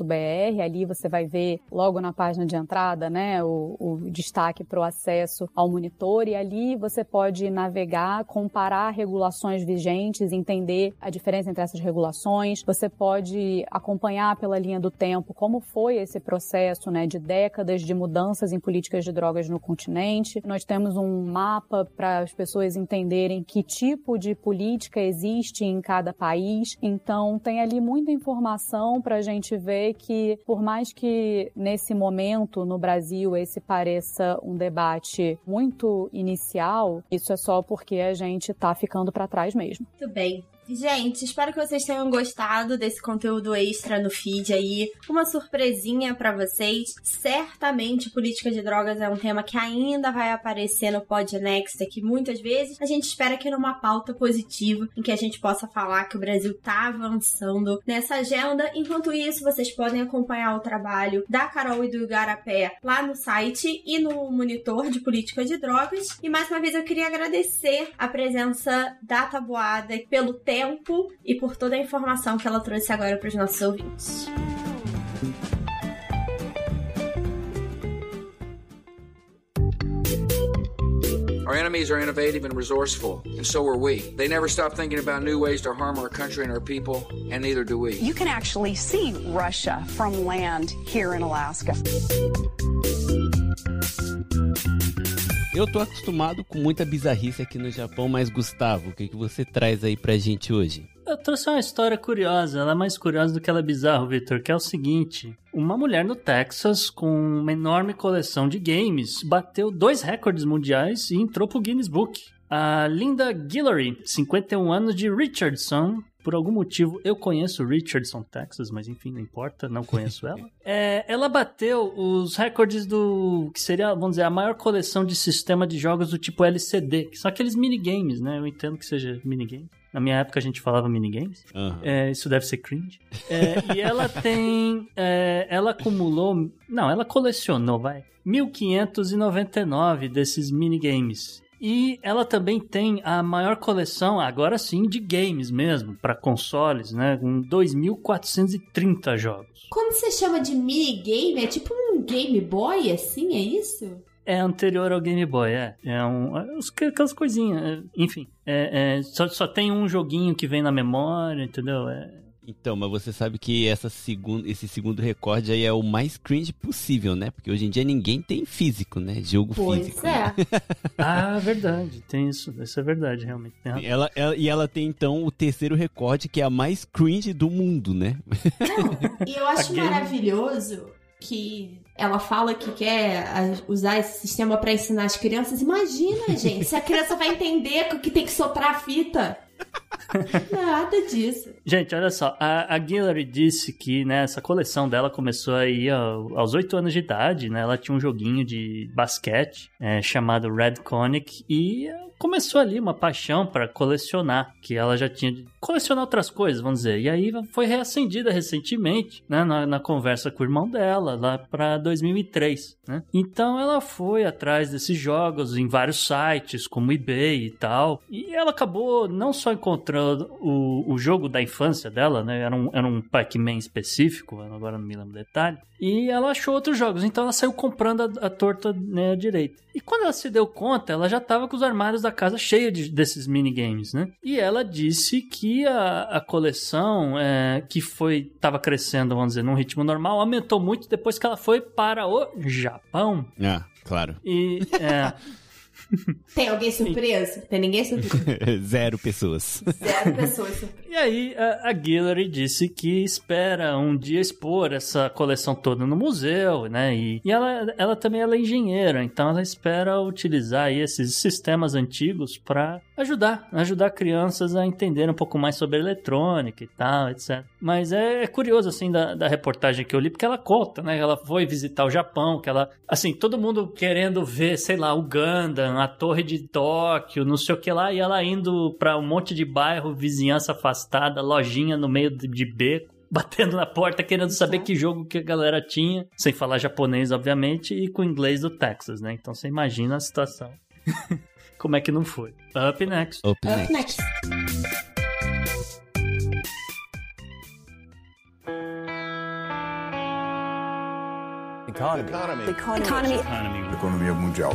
Ali você vai ver logo na página de entrada, né, o, o destaque para o acesso ao monitor e ali você pode navegar, comparar regulações vigentes, entender a diferença entre essas regulações. Você pode acompanhar pela linha do tempo como foi esse processo, né, de décadas de mudanças em políticas de drogas no continente. Nós temos um mapa para as pessoas entenderem que tipo de política existe em cada país. Então tem ali muita informação para a gente ver que por mais que nesse momento no Brasil esse pareça um debate muito inicial, isso é só porque a gente está ficando para trás mesmo. Muito bem. Gente, espero que vocês tenham gostado desse conteúdo extra no feed aí. Uma surpresinha para vocês. Certamente política de drogas é um tema que ainda vai aparecer no Podnext aqui muitas vezes. A gente espera que numa pauta positiva em que a gente possa falar que o Brasil tá avançando nessa agenda. Enquanto isso, vocês podem acompanhar o trabalho da Carol e do Igarapé lá no site e no monitor de política de drogas. E mais uma vez eu queria agradecer a presença da Tabuada pelo tempo tempo e por toda a informação que ela trouxe agora para os nossos ouvintes. Our enemies are innovative and resourceful, and so are we. They never stop thinking about new ways to harm our country and our people, and neither do we. You can actually see Russia from land here in Alaska. Eu tô acostumado com muita bizarrice aqui no Japão, mas Gustavo, o que, que você traz aí pra gente hoje? Eu trouxe uma história curiosa, ela é mais curiosa do que ela é bizarra, Victor, que é o seguinte: uma mulher no Texas com uma enorme coleção de games bateu dois recordes mundiais e entrou pro Guinness Book. A Linda Guillory, 51 anos de Richardson, por algum motivo, eu conheço Richardson, Texas, mas enfim, não importa, não conheço ela. É, ela bateu os recordes do que seria, vamos dizer, a maior coleção de sistema de jogos do tipo LCD, que são aqueles minigames, né? Eu entendo que seja minigame. Na minha época a gente falava minigames. Uhum. É, isso deve ser cringe. É, e ela tem. é, ela acumulou. Não, ela colecionou, vai. 1599 desses minigames. E ela também tem a maior coleção, agora sim, de games mesmo, para consoles, né? Com 2.430 jogos. Quando você chama de minigame, é tipo um Game Boy, assim, é isso? É anterior ao Game Boy, é. É um, é aquelas coisinhas, é, enfim. É, é, só, só tem um joguinho que vem na memória, entendeu? É, Então, mas você sabe que essa segun, esse segundo recorde aí é o mais cringe possível, né? Porque hoje em dia ninguém tem físico, né? Jogo Pois físico. é. Ah, verdade, tem isso. Isso é verdade, realmente. Ela, ela- e ela tem então o terceiro recorde, que é a mais cringe do mundo, né? E eu acho maravilhoso que ela fala que quer ah, usar esse sistema pra ensinar as crianças. Imagina, gente, se a criança vai entender que tem que soprar a fita. Nada disso. Gente, olha só, a, a Guillory disse que né, essa coleção dela começou aí ao- aos 8 anos de idade, né? Ela tinha um joguinho de basquete é, chamado Red Conic e começou ali uma paixão para colecionar, que ela já tinha colecionar outras coisas, vamos dizer. E aí foi reacendida recentemente, né, na, na conversa com o irmão dela, lá para 2003, né? Então ela foi atrás desses jogos em vários sites, como eBay e tal, e ela acabou não só encontrando o, o jogo da infância dela, né? Era um, era um Pac-Man específico, agora não me lembro o detalhe. E ela achou outros jogos, então ela saiu comprando a, a torta né, direita. E quando ela se deu conta, ela já tava com os armários da casa cheios de, desses minigames, né? E ela disse que a, a coleção, é, que foi tava crescendo, vamos dizer, num ritmo normal, aumentou muito depois que ela foi para o Japão. Ah, claro. E, é, Tem alguém surpreso? Tem ninguém surpreso? Zero pessoas. Zero pessoas surpresas. E aí, a, a Guillory disse que espera um dia expor essa coleção toda no museu, né? E, e ela, ela também ela é engenheira, então ela espera utilizar aí esses sistemas antigos para ajudar, ajudar crianças a entender um pouco mais sobre eletrônica e tal, etc. Mas é, é curioso, assim, da, da reportagem que eu li, porque ela conta, né? Ela foi visitar o Japão, que ela, assim, todo mundo querendo ver, sei lá, o Gundam, a Torre de Tóquio, não sei o que lá, e ela indo pra um monte de bairro, vizinhança afastada, lojinha no meio de, beco batendo na porta querendo saber que jogo que a galera tinha, sem falar japonês, obviamente, e com inglês do Texas, né? Então você imagina a situação. Como é que não foi? Up next. Up Up next. Economy. Economy. Economia mundial.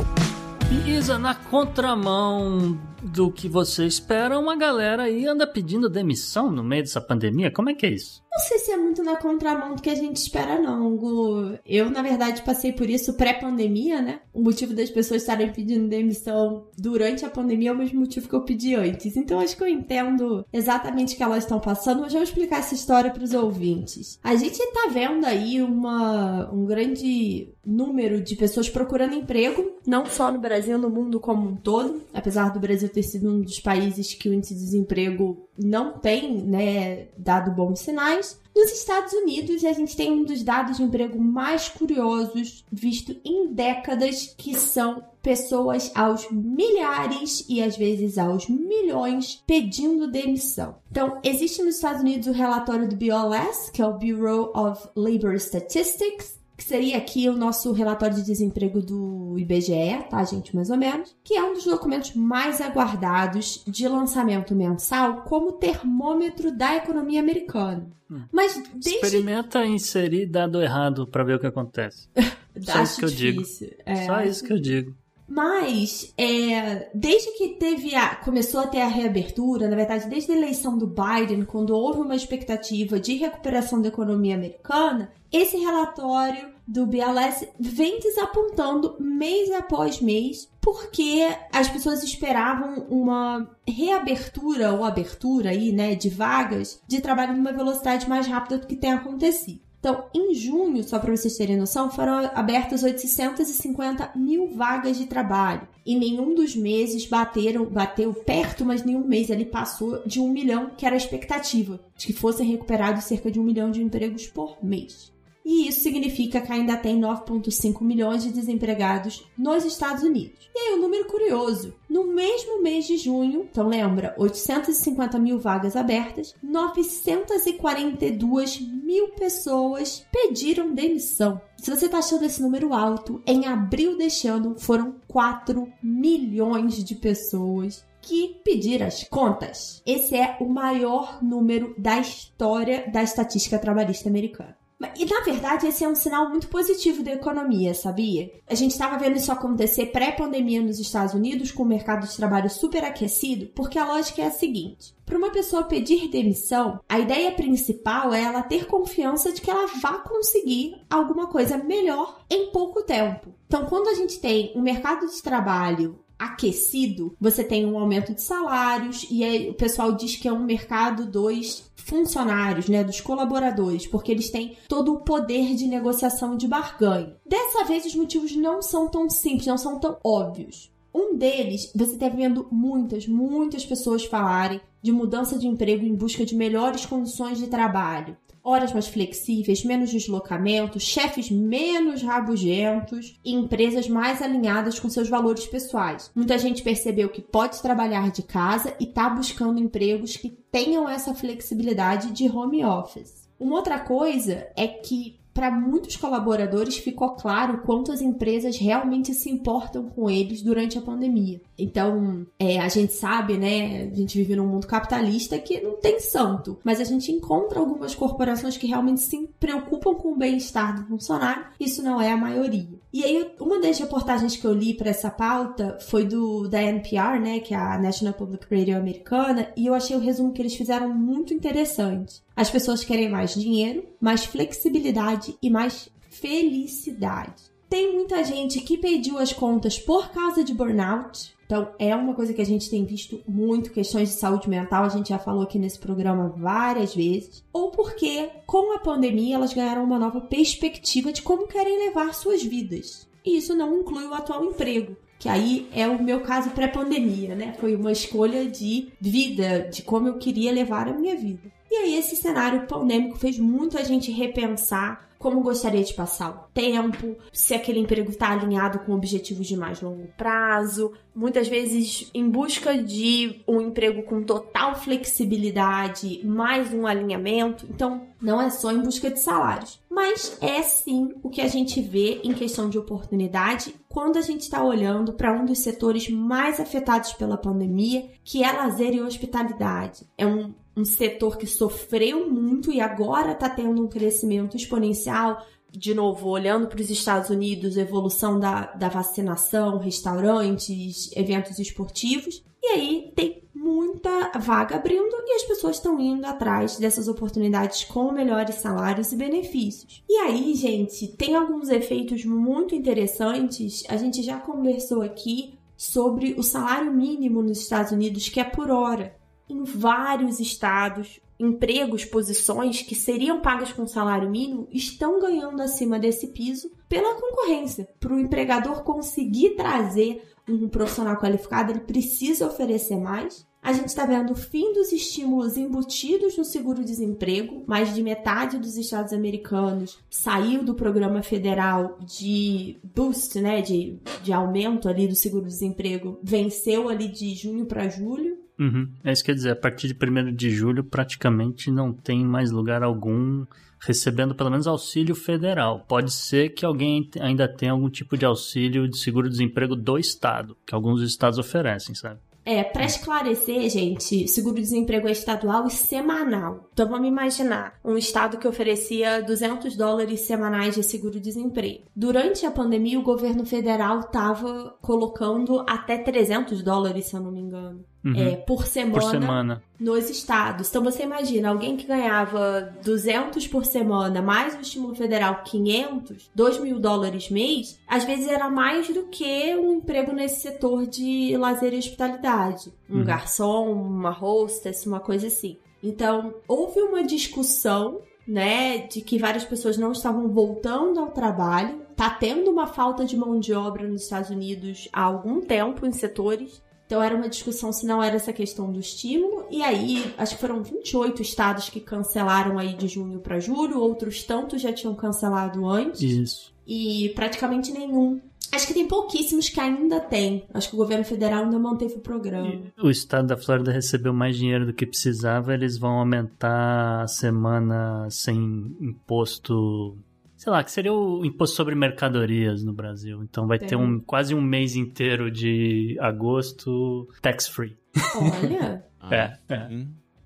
Isa, na contramão do que você espera, uma galera aí anda pedindo demissão no meio dessa pandemia. Como é que é isso? Não sei se é muito na contramão do que a gente espera, não, Gu. Eu, na verdade, passei por isso pré-pandemia, né? O motivo das pessoas estarem pedindo demissão durante a pandemia é o mesmo motivo que eu pedi antes. Então, acho que eu entendo exatamente o que elas estão passando, mas eu vou explicar essa história para os ouvintes. A gente tá vendo aí uma, um grande número de pessoas procurando emprego, não só no Brasil, no mundo como um todo, apesar do Brasil ter sido um dos países que o índice de desemprego não tem, né, dado bons sinais. Nos Estados Unidos, a gente tem um dos dados de emprego mais curiosos visto em décadas, que são pessoas aos milhares e às vezes aos milhões pedindo demissão. Então, existe nos Estados Unidos o relatório do BLS, que é o Bureau of Labor Statistics, que seria aqui o nosso relatório de desemprego do IBGE, tá, gente, mais ou menos, que é um dos documentos mais aguardados de lançamento mensal como termômetro da economia americana. Hum. Mas desde... Experimenta inserir dado errado pra ver o que acontece. Só isso que eu difícil. digo. É, Só isso que eu digo. Mas, é, desde que teve a, começou a ter a reabertura, na verdade, desde a eleição do Biden, quando houve uma expectativa de recuperação da economia americana, esse relatório do BLS vem desapontando mês após mês, porque as pessoas esperavam uma reabertura ou abertura aí, né, de vagas de trabalho numa velocidade mais rápida do que tem acontecido. Então, em junho, só para vocês terem noção, foram abertas 850 mil vagas de trabalho. E nenhum dos meses bateram, bateu perto, mas nenhum mês ali passou de um milhão, que era a expectativa, de que fossem recuperados cerca de um milhão de empregos por mês. E isso significa que ainda tem 9,5 milhões de desempregados nos Estados Unidos. E aí, um número curioso: no mesmo mês de junho, então lembra, 850 mil vagas abertas, 942 mil pessoas pediram demissão. Se você está achando esse número alto, em abril deste ano foram 4 milhões de pessoas que pediram as contas. Esse é o maior número da história da estatística trabalhista americana. E na verdade, esse é um sinal muito positivo da economia, sabia? A gente estava vendo isso acontecer pré-pandemia nos Estados Unidos, com o mercado de trabalho superaquecido, porque a lógica é a seguinte: para uma pessoa pedir demissão, a ideia principal é ela ter confiança de que ela vá conseguir alguma coisa melhor em pouco tempo. Então, quando a gente tem um mercado de trabalho aquecido, você tem um aumento de salários e aí o pessoal diz que é um mercado dos funcionários, né, dos colaboradores, porque eles têm todo o poder de negociação de barganha. Dessa vez os motivos não são tão simples, não são tão óbvios. Um deles, você está vendo muitas, muitas pessoas falarem de mudança de emprego em busca de melhores condições de trabalho horas mais flexíveis, menos deslocamento, chefes menos rabugentos e empresas mais alinhadas com seus valores pessoais. Muita gente percebeu que pode trabalhar de casa e está buscando empregos que tenham essa flexibilidade de home office. Uma outra coisa é que para muitos colaboradores ficou claro quanto as empresas realmente se importam com eles durante a pandemia. Então, é, a gente sabe, né? A gente vive num mundo capitalista que não tem santo, mas a gente encontra algumas corporações que realmente se preocupam com o bem-estar do funcionário. Isso não é a maioria. E aí, uma das reportagens que eu li para essa pauta foi do da NPR, né, que é a National Public Radio americana, e eu achei o resumo que eles fizeram muito interessante. As pessoas querem mais dinheiro, mais flexibilidade e mais felicidade. Tem muita gente que pediu as contas por causa de burnout. Então, é uma coisa que a gente tem visto muito, questões de saúde mental, a gente já falou aqui nesse programa várias vezes. Ou porque, com a pandemia, elas ganharam uma nova perspectiva de como querem levar suas vidas. E isso não inclui o atual emprego que aí é o meu caso pré-pandemia, né? Foi uma escolha de vida, de como eu queria levar a minha vida. E aí esse cenário pandêmico fez muita gente repensar como gostaria de passar o tempo, se aquele emprego está alinhado com objetivos de mais longo prazo, muitas vezes em busca de um emprego com total flexibilidade, mais um alinhamento. Então, não é só em busca de salários, mas é sim o que a gente vê em questão de oportunidade quando a gente está olhando para um dos setores mais afetados pela pandemia, que é lazer e hospitalidade. É um um setor que sofreu muito e agora está tendo um crescimento exponencial. De novo, olhando para os Estados Unidos, evolução da, da vacinação, restaurantes, eventos esportivos. E aí tem muita vaga abrindo e as pessoas estão indo atrás dessas oportunidades com melhores salários e benefícios. E aí, gente, tem alguns efeitos muito interessantes. A gente já conversou aqui sobre o salário mínimo nos Estados Unidos, que é por hora em vários estados, empregos, posições que seriam pagas com salário mínimo estão ganhando acima desse piso pela concorrência. Para o empregador conseguir trazer um profissional qualificado, ele precisa oferecer mais. A gente está vendo o fim dos estímulos embutidos no seguro-desemprego. Mais de metade dos estados americanos saiu do programa federal de boost, né, de, de aumento ali do seguro-desemprego, venceu ali de junho para julho. Uhum. É isso que quer dizer, a partir de 1 de julho praticamente não tem mais lugar algum recebendo pelo menos auxílio federal. Pode ser que alguém ainda tenha algum tipo de auxílio de seguro-desemprego do Estado, que alguns estados oferecem, sabe? É, para esclarecer, gente, seguro-desemprego é estadual e semanal. Então vamos imaginar um estado que oferecia 200 dólares semanais de seguro-desemprego. Durante a pandemia, o governo federal estava colocando até 300 dólares, se eu não me engano. Uhum. É, por, semana por semana nos estados. Então você imagina, alguém que ganhava 200 por semana, mais o estímulo federal 500, 2 mil dólares mês, às vezes era mais do que um emprego nesse setor de lazer e hospitalidade. Um uhum. garçom, uma hostess, uma coisa assim. Então, houve uma discussão né, de que várias pessoas não estavam voltando ao trabalho. Tá tendo uma falta de mão de obra nos Estados Unidos há algum tempo em setores. Então era uma discussão se não era essa questão do estímulo. E aí, acho que foram 28 estados que cancelaram aí de junho para julho, outros tantos já tinham cancelado antes. Isso. E praticamente nenhum Acho que tem pouquíssimos que ainda tem. Acho que o governo federal ainda manteve o programa. O estado da Flórida recebeu mais dinheiro do que precisava, eles vão aumentar a semana sem imposto sei lá, que seria o imposto sobre mercadorias no Brasil. Então vai Tem. ter um quase um mês inteiro de agosto tax free. Olha. é, é.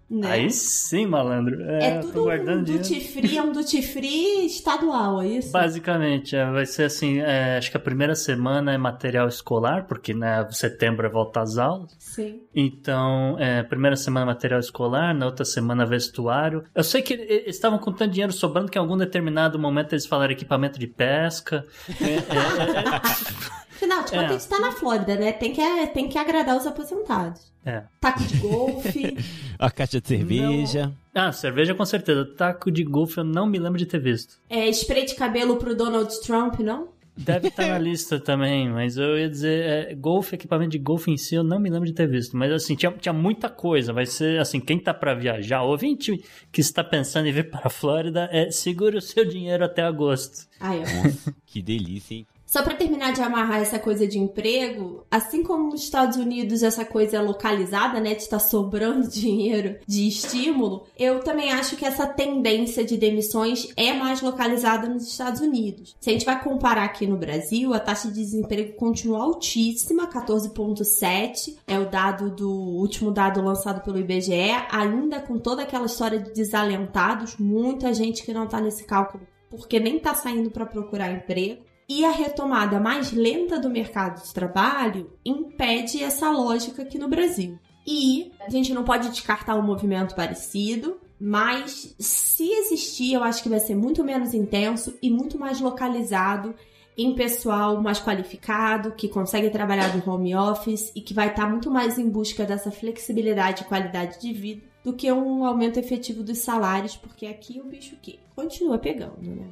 Né? Aí sim, malandro. É, é tudo um duty free, é um duty free estadual, é isso? Basicamente, é, vai ser assim, é, acho que a primeira semana é material escolar, porque né, setembro é volta às aulas. Sim. Então, é, primeira semana material escolar, na outra semana vestuário. Eu sei que eles estavam com tanto dinheiro sobrando que em algum determinado momento eles falaram equipamento de pesca. É, é, é, é. a gente tá na Flórida, né? Tem que, tem que agradar os aposentados. É. Taco de golfe. a caixa de cerveja. Não. Ah, cerveja com certeza. Taco de golfe eu não me lembro de ter visto. É, spray de cabelo pro Donald Trump, não? Deve estar tá na lista também, mas eu ia dizer, é, golfe, equipamento de golfe em si, eu não me lembro de ter visto. Mas assim, tinha, tinha muita coisa. Vai ser assim, quem tá para viajar, ouvinte que está pensando em vir para a Flórida, é, segure o seu dinheiro até agosto. Ai, eu... que delícia, hein? Só para terminar de amarrar essa coisa de emprego, assim como nos Estados Unidos essa coisa é localizada, né, de estar tá sobrando dinheiro de estímulo, eu também acho que essa tendência de demissões é mais localizada nos Estados Unidos. Se a gente vai comparar aqui no Brasil, a taxa de desemprego continua altíssima, 14.7, é o dado do último dado lançado pelo IBGE, ainda com toda aquela história de desalentados, muita gente que não tá nesse cálculo porque nem tá saindo para procurar emprego. E a retomada mais lenta do mercado de trabalho impede essa lógica aqui no Brasil. E a gente não pode descartar um movimento parecido, mas se existir, eu acho que vai ser muito menos intenso e muito mais localizado em pessoal mais qualificado, que consegue trabalhar no home office e que vai estar muito mais em busca dessa flexibilidade e qualidade de vida do que um aumento efetivo dos salários, porque aqui o bicho que continua pegando, né?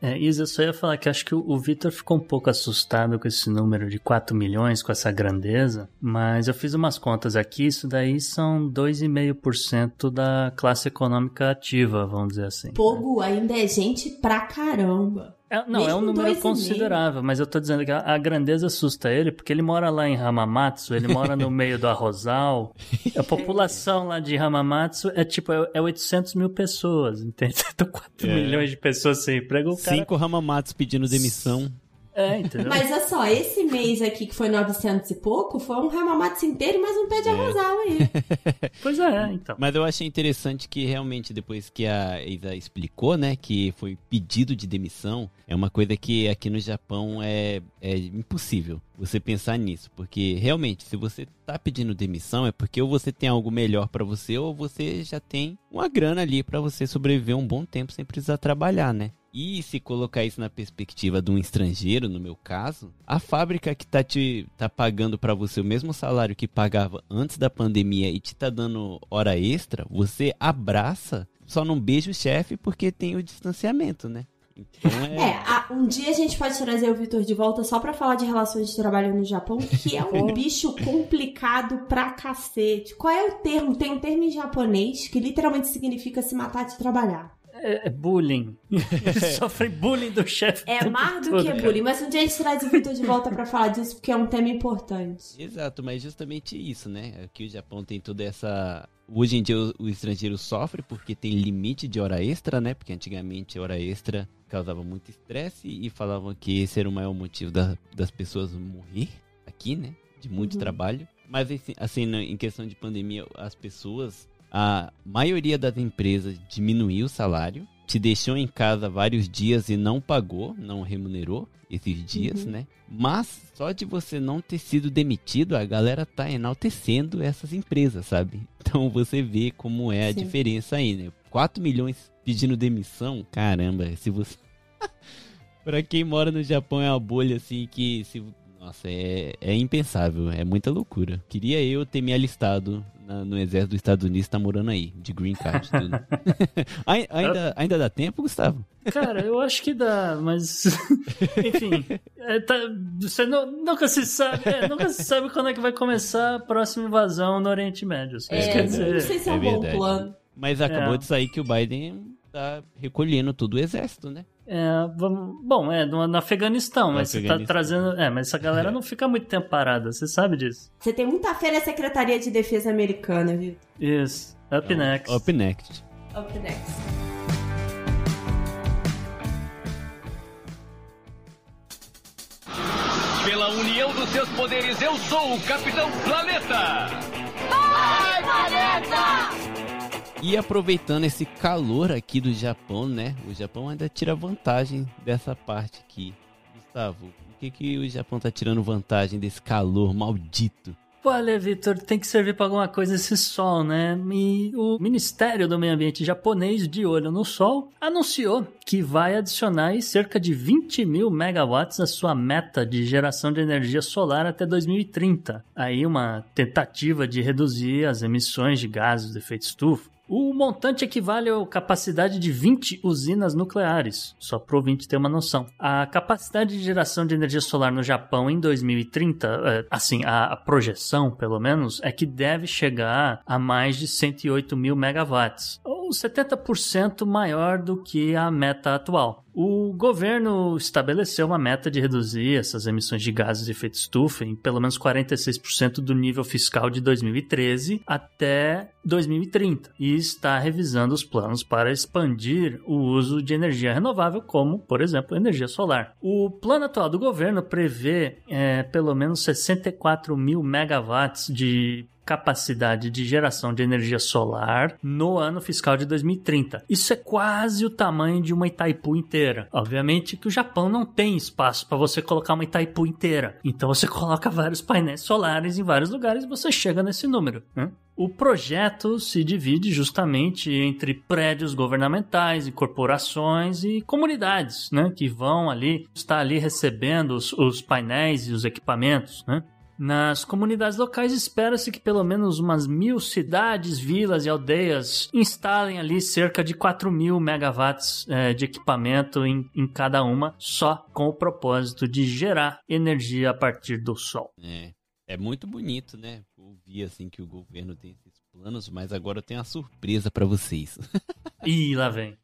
É, Isa, eu só ia falar que acho que o, o Vitor ficou um pouco assustado com esse número de 4 milhões, com essa grandeza, mas eu fiz umas contas aqui, isso daí são 2,5% da classe econômica ativa, vamos dizer assim. Pogo ainda é gente pra caramba. É, não, Mesmo é um número considerável, mas eu tô dizendo que a, a, grandeza assusta ele, porque ele mora lá em Hamamatsu, ele mora no meio do arrozal. A população lá de Hamamatsu é tipo, é, é 800 mil pessoas, entende? Então 4 é. milhões de pessoas sem emprego. Cara... Cinco Hamamatsu pedindo demissão. É, entendeu? Mas olha só, esse mês aqui que foi 900 e pouco, foi um Hamamatsu inteiro, mas um pé de é. arrozal aí. pois é, então. Mas eu achei interessante que realmente depois que a Isa explicou, né, que foi pedido de demissão, é uma coisa que aqui no Japão é, é impossível você pensar nisso, porque realmente se você tá pedindo demissão é porque ou você tem algo melhor para você ou você já tem uma grana ali para você sobreviver um bom tempo sem precisar trabalhar, né? E se colocar isso na perspectiva de um estrangeiro, no meu caso, a fábrica que tá te tá pagando para você o mesmo salário que pagava antes da pandemia e te tá dando hora extra, você abraça, só não beija o chefe porque tem o distanciamento, né? Então é... é, um dia a gente pode trazer o Vitor de volta só para falar de relações de trabalho no Japão, que é um bicho complicado pra cacete. Qual é o termo? Tem um termo em japonês que literalmente significa se matar de trabalhar. É, é bullying. Sofre bullying do chefe. É mais do que bullying, mas um dia a gente traz o Vitor de volta para falar disso, porque é um tema importante. Exato, mas justamente isso, né? Aqui o Japão tem toda essa. Hoje em dia o, estrangeiro sofre porque tem limite de hora extra, né? Porque antigamente hora extra causava muito estresse e falavam que esse era o maior motivo da, das pessoas morrer aqui, né? De muito uhum. trabalho. Mas assim, assim, em questão de pandemia, as pessoas a maioria das empresas diminuiu o salário, te deixou em casa vários dias e não pagou, não remunerou esses dias, uhum. né? Mas só de você não ter sido demitido, a galera tá enaltecendo essas empresas, sabe? Então você vê como é a Sim. diferença aí, né? 4 milhões pedindo demissão, caramba, se você. pra quem mora no Japão é uma bolha assim que se nossa, é, é impensável, é muita loucura. Queria eu ter me alistado na, no exército dos Estados Unidos, tá morando aí, de green card. ainda, ainda dá tempo, Gustavo? Cara, eu acho que dá, mas. Enfim. É, tá, você não, nunca se sabe. É, nunca se sabe quando é que vai começar a próxima invasão no Oriente Médio. É, quer dizer, não sei se é, um bom plano. Mas acabou é. de sair que o Biden tá recolhendo todo o exército, né? É, vamos, bom, é no, no Afeganistão, no mas Afeganistão. você tá trazendo. É, mas essa galera não fica muito tempo parada, você sabe disso. Você tem muita fé na Secretaria de Defesa Americana, viu? Isso. Up então, next. Up next. Up next. Pela união dos seus poderes, eu sou o Capitão Planeta! Vai, Planeta! E aproveitando esse calor aqui do Japão, né? O Japão ainda tira vantagem dessa parte aqui. Gustavo, o que, que o Japão tá tirando vantagem desse calor maldito? Olha, Vitor, tem que servir para alguma coisa esse sol, né? E o Ministério do Meio Ambiente japonês, de olho no sol, anunciou que vai adicionar cerca de 20 mil megawatts à sua meta de geração de energia solar até 2030. Aí uma tentativa de reduzir as emissões de gases de efeito estufa. O montante equivale à capacidade de 20 usinas nucleares, só para o ouvinte ter uma noção. A capacidade de geração de energia solar no Japão em 2030, é, assim, a projeção, pelo menos, é que deve chegar a mais de 108 mil megawatts, ou 70% maior do que a meta atual. O governo estabeleceu uma meta de reduzir essas emissões de gases de efeito estufa em pelo menos 46% do nível fiscal de 2013 até 2030 e está revisando os planos para expandir o uso de energia renovável, como, por exemplo, energia solar. O plano atual do governo prevê é, pelo menos 64 mil megawatts de capacidade de geração de energia solar no ano fiscal de 2030. Isso é quase o tamanho de uma Itaipu inteira. Obviamente que o Japão não tem espaço para você colocar uma Itaipu inteira. Então você coloca vários painéis solares em vários lugares e você chega nesse número. Né? O projeto se divide justamente entre prédios governamentais e corporações e comunidades, né, que vão ali, estar ali recebendo os, os painéis e os equipamentos, né. Nas comunidades locais, espera-se que pelo menos umas mil cidades, vilas e aldeias instalem ali cerca de 4 mil megawatts é, de equipamento em, em, cada uma, só com o propósito de gerar energia a partir do sol. É, é muito bonito, né? Ouvir assim que o governo tem esses planos, mas agora eu tenho uma surpresa para vocês. Ih, lá vem.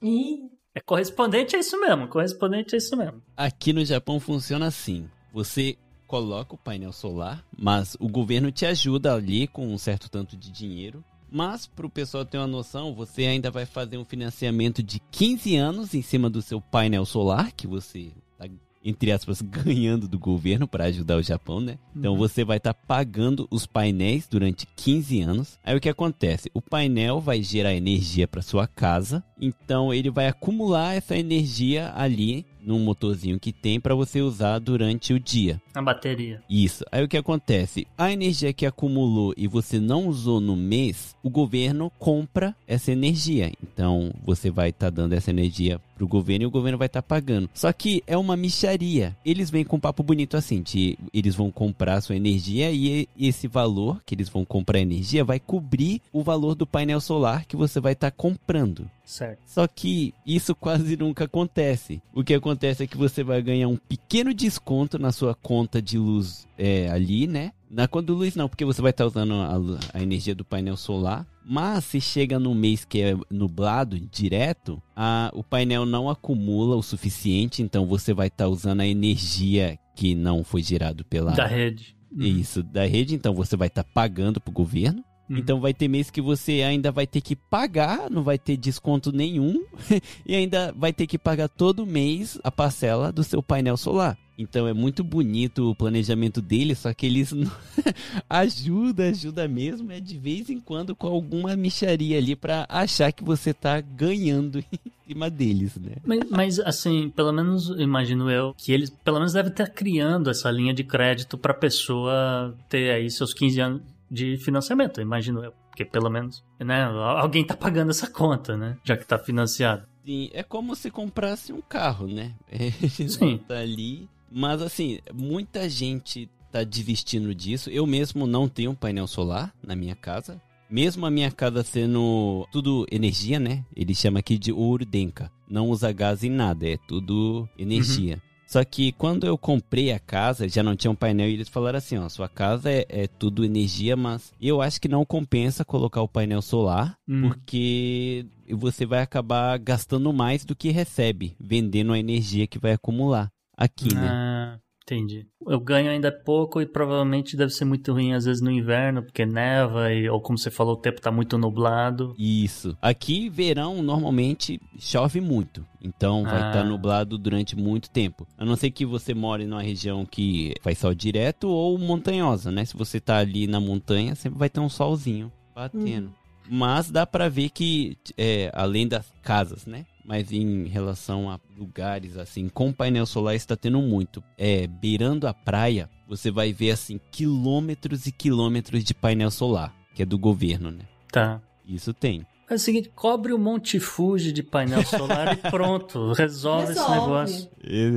É correspondente a isso mesmo, correspondente a isso mesmo. Aqui no Japão funciona assim: você coloca o painel solar, mas o governo te ajuda ali com um certo tanto de dinheiro. Mas, para o pessoal ter uma noção, você ainda vai fazer um financiamento de 15 anos em cima do seu painel solar, que você está entre aspas, ganhando do governo para ajudar o Japão, né? Então uhum. você vai estar tá pagando os painéis durante 15 anos. Aí o que acontece? O painel vai gerar energia para sua casa, então ele vai acumular essa energia ali num motorzinho que tem para você usar durante o dia. A bateria. Isso. Aí o que acontece? A energia que acumulou e você não usou no mês, o governo compra essa energia. Então você vai estar tá dando essa energia pro governo e o governo vai estar tá pagando. Só que é uma micharia. Eles vêm com um papo bonito assim, de eles vão comprar sua energia e esse valor que eles vão comprar energia vai cobrir o valor do painel solar que você vai estar tá comprando. Certo. Só que isso quase nunca acontece. O que acontece é que você vai ganhar um pequeno desconto na sua conta de luz é, ali, né? Na conta de luz não, porque você vai estar usando a, a, energia do painel solar. Mas se chega no mês que é nublado direto, a, o painel não acumula o suficiente, então você vai estar usando a energia que não foi gerado pela da rede. Isso, da rede, então você vai estar pagando para o governo. Uhum. Então vai ter mês que você ainda vai ter que pagar, não vai ter desconto nenhum e ainda vai ter que pagar todo mês a parcela do seu painel solar. Então é muito bonito o planejamento deles, só que eles ajuda, ajuda mesmo, é de vez em quando com alguma micharia ali para achar que você tá ganhando em cima deles, né? Mas, mas, assim, pelo menos imagino eu que eles pelo menos devem estar criando essa linha de crédito para pessoa ter aí seus 15 anos de financiamento, imagino eu. Porque pelo menos, né, alguém tá pagando essa conta, né? Já que tá financiado. Sim, é como se comprasse um carro, né? Sim. tá ali. Mas assim, muita gente tá desistindo disso. Eu mesmo não tenho painel solar na minha casa. Mesmo a minha casa sendo tudo energia, né? Ele chama aqui de Urdenka. Não usa gás em nada, é tudo energia. Uhum. Só que quando eu comprei a casa, já não tinha um painel e eles falaram assim, ó, sua casa é, é tudo energia, mas eu acho que não compensa colocar o painel solar, hum. porque você vai acabar gastando mais do que recebe, vendendo a energia que vai acumular aqui, né? Entendi. Eu ganho ainda pouco e provavelmente deve ser muito ruim às vezes no inverno, porque neva e, ou como você falou, o tempo tá muito nublado. Isso. Aqui, verão, normalmente chove muito. Então vai estar tá ah. tá nublado durante muito tempo. A não ser que você more numa região que faz sol direto ou montanhosa, né? Se você tá ali na montanha, sempre vai ter um solzinho batendo. Hum. Mas dá para ver que, é, além das casas, né? Mas em relação a lugares assim com painel solar está tendo muito. É, beirando a praia, você vai ver assim quilômetros e quilômetros de painel solar, que é do governo, né? Tá. Isso tem. É o seguinte, cobre o Monte Fuji de painel solar e pronto, resolve, resolve, esse negócio.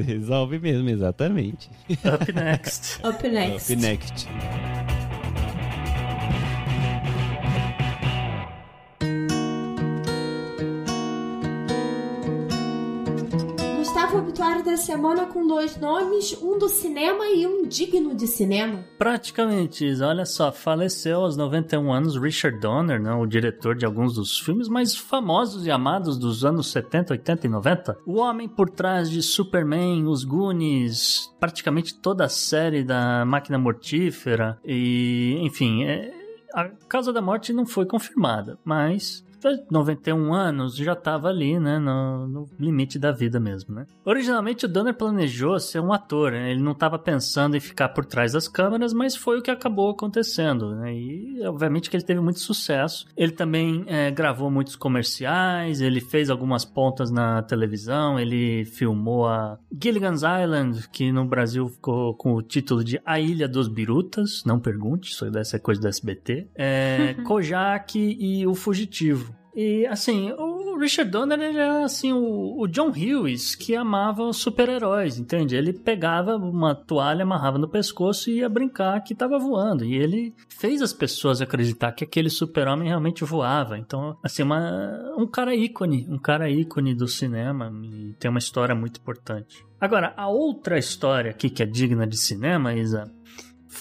Resolve mesmo, exatamente. Up next. Up next. Up next. O obituário da semana com dois nomes, um do cinema e um digno de cinema. Praticamente, olha só, faleceu aos 91 anos Richard Donner, né, o diretor de alguns dos filmes mais famosos e amados dos anos 70, 80 e 90. O homem por trás de Superman, Os Goonies, praticamente toda a série da Máquina Mortífera e, enfim, é, a causa da morte não foi confirmada, mas 91 anos já estava ali, né, no, no, limite da vida mesmo, né? Originalmente o Donner planejou ser um ator, né? ele não estava pensando em ficar por trás das câmeras, mas foi o que acabou acontecendo, né? E obviamente que ele teve muito sucesso. Ele também é, gravou muitos comerciais, ele fez algumas pontas na televisão, ele filmou a Gilligan's Island, que no Brasil ficou com o título de A Ilha dos Birutas, não pergunte, isso ser coisa do SBT. É, Kojak e O Fugitivo. E, assim, o Richard Donner era, assim, o, o John Hughes que amava os super-heróis, entende? Ele pegava uma toalha, amarrava no pescoço e ia brincar que estava voando. E ele fez as pessoas acreditar que aquele super-homem realmente voava. Então, assim, uma, um cara ícone, um cara ícone do cinema e tem uma história muito importante. Agora, a outra história aqui que é digna de cinema, Isa,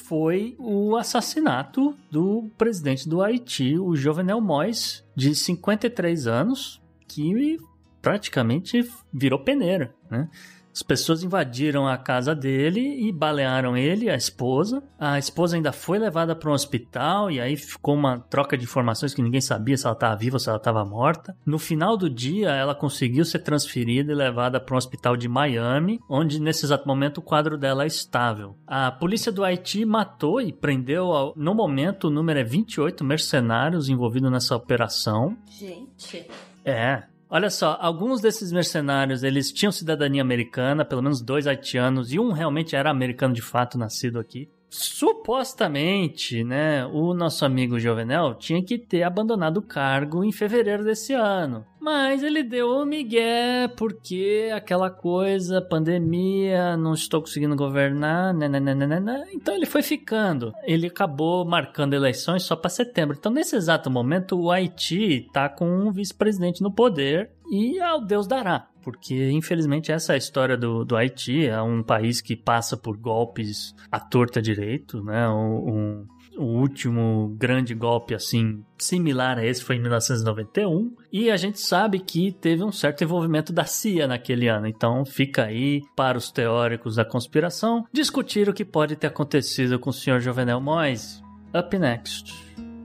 foi o assassinato do presidente do Haiti, o Jovenel Moïse, de 53 anos, que praticamente virou peneira, né? As pessoas invadiram a casa dele e balearam ele, a esposa. A esposa ainda foi levada para um hospital e aí ficou uma troca de informações que ninguém sabia se ela estava viva ou se ela estava morta. No final do dia, ela conseguiu ser transferida e levada para um hospital de Miami, onde nesse exato momento o quadro dela é estável. A polícia do Haiti matou e prendeu, no momento, o número é 28 mercenários envolvidos nessa operação. Gente. É, Olha só, alguns desses mercenários, eles tinham cidadania americana, pelo menos dois haitianos, e um realmente era americano de fato, nascido aqui. Supostamente, né, o nosso amigo Jovenel tinha que ter abandonado o cargo em fevereiro desse ano. Mas ele deu o migué porque aquela coisa, pandemia, não estou conseguindo governar, nananana, né, né, né, então ele foi ficando. Ele acabou marcando eleições só para setembro. Então, nesse exato momento, o Haiti está com um vice-presidente no poder e ao Deus dará porque infelizmente essa é a história do, do Haiti, é um país que passa por golpes à torta direito, né? Um, um, o último grande golpe assim similar a esse foi em 1991 e a gente sabe que teve um certo envolvimento da CIA naquele ano. Então fica aí para os teóricos da conspiração discutir o que pode ter acontecido com o Sr. Jovenel Moise. Up next.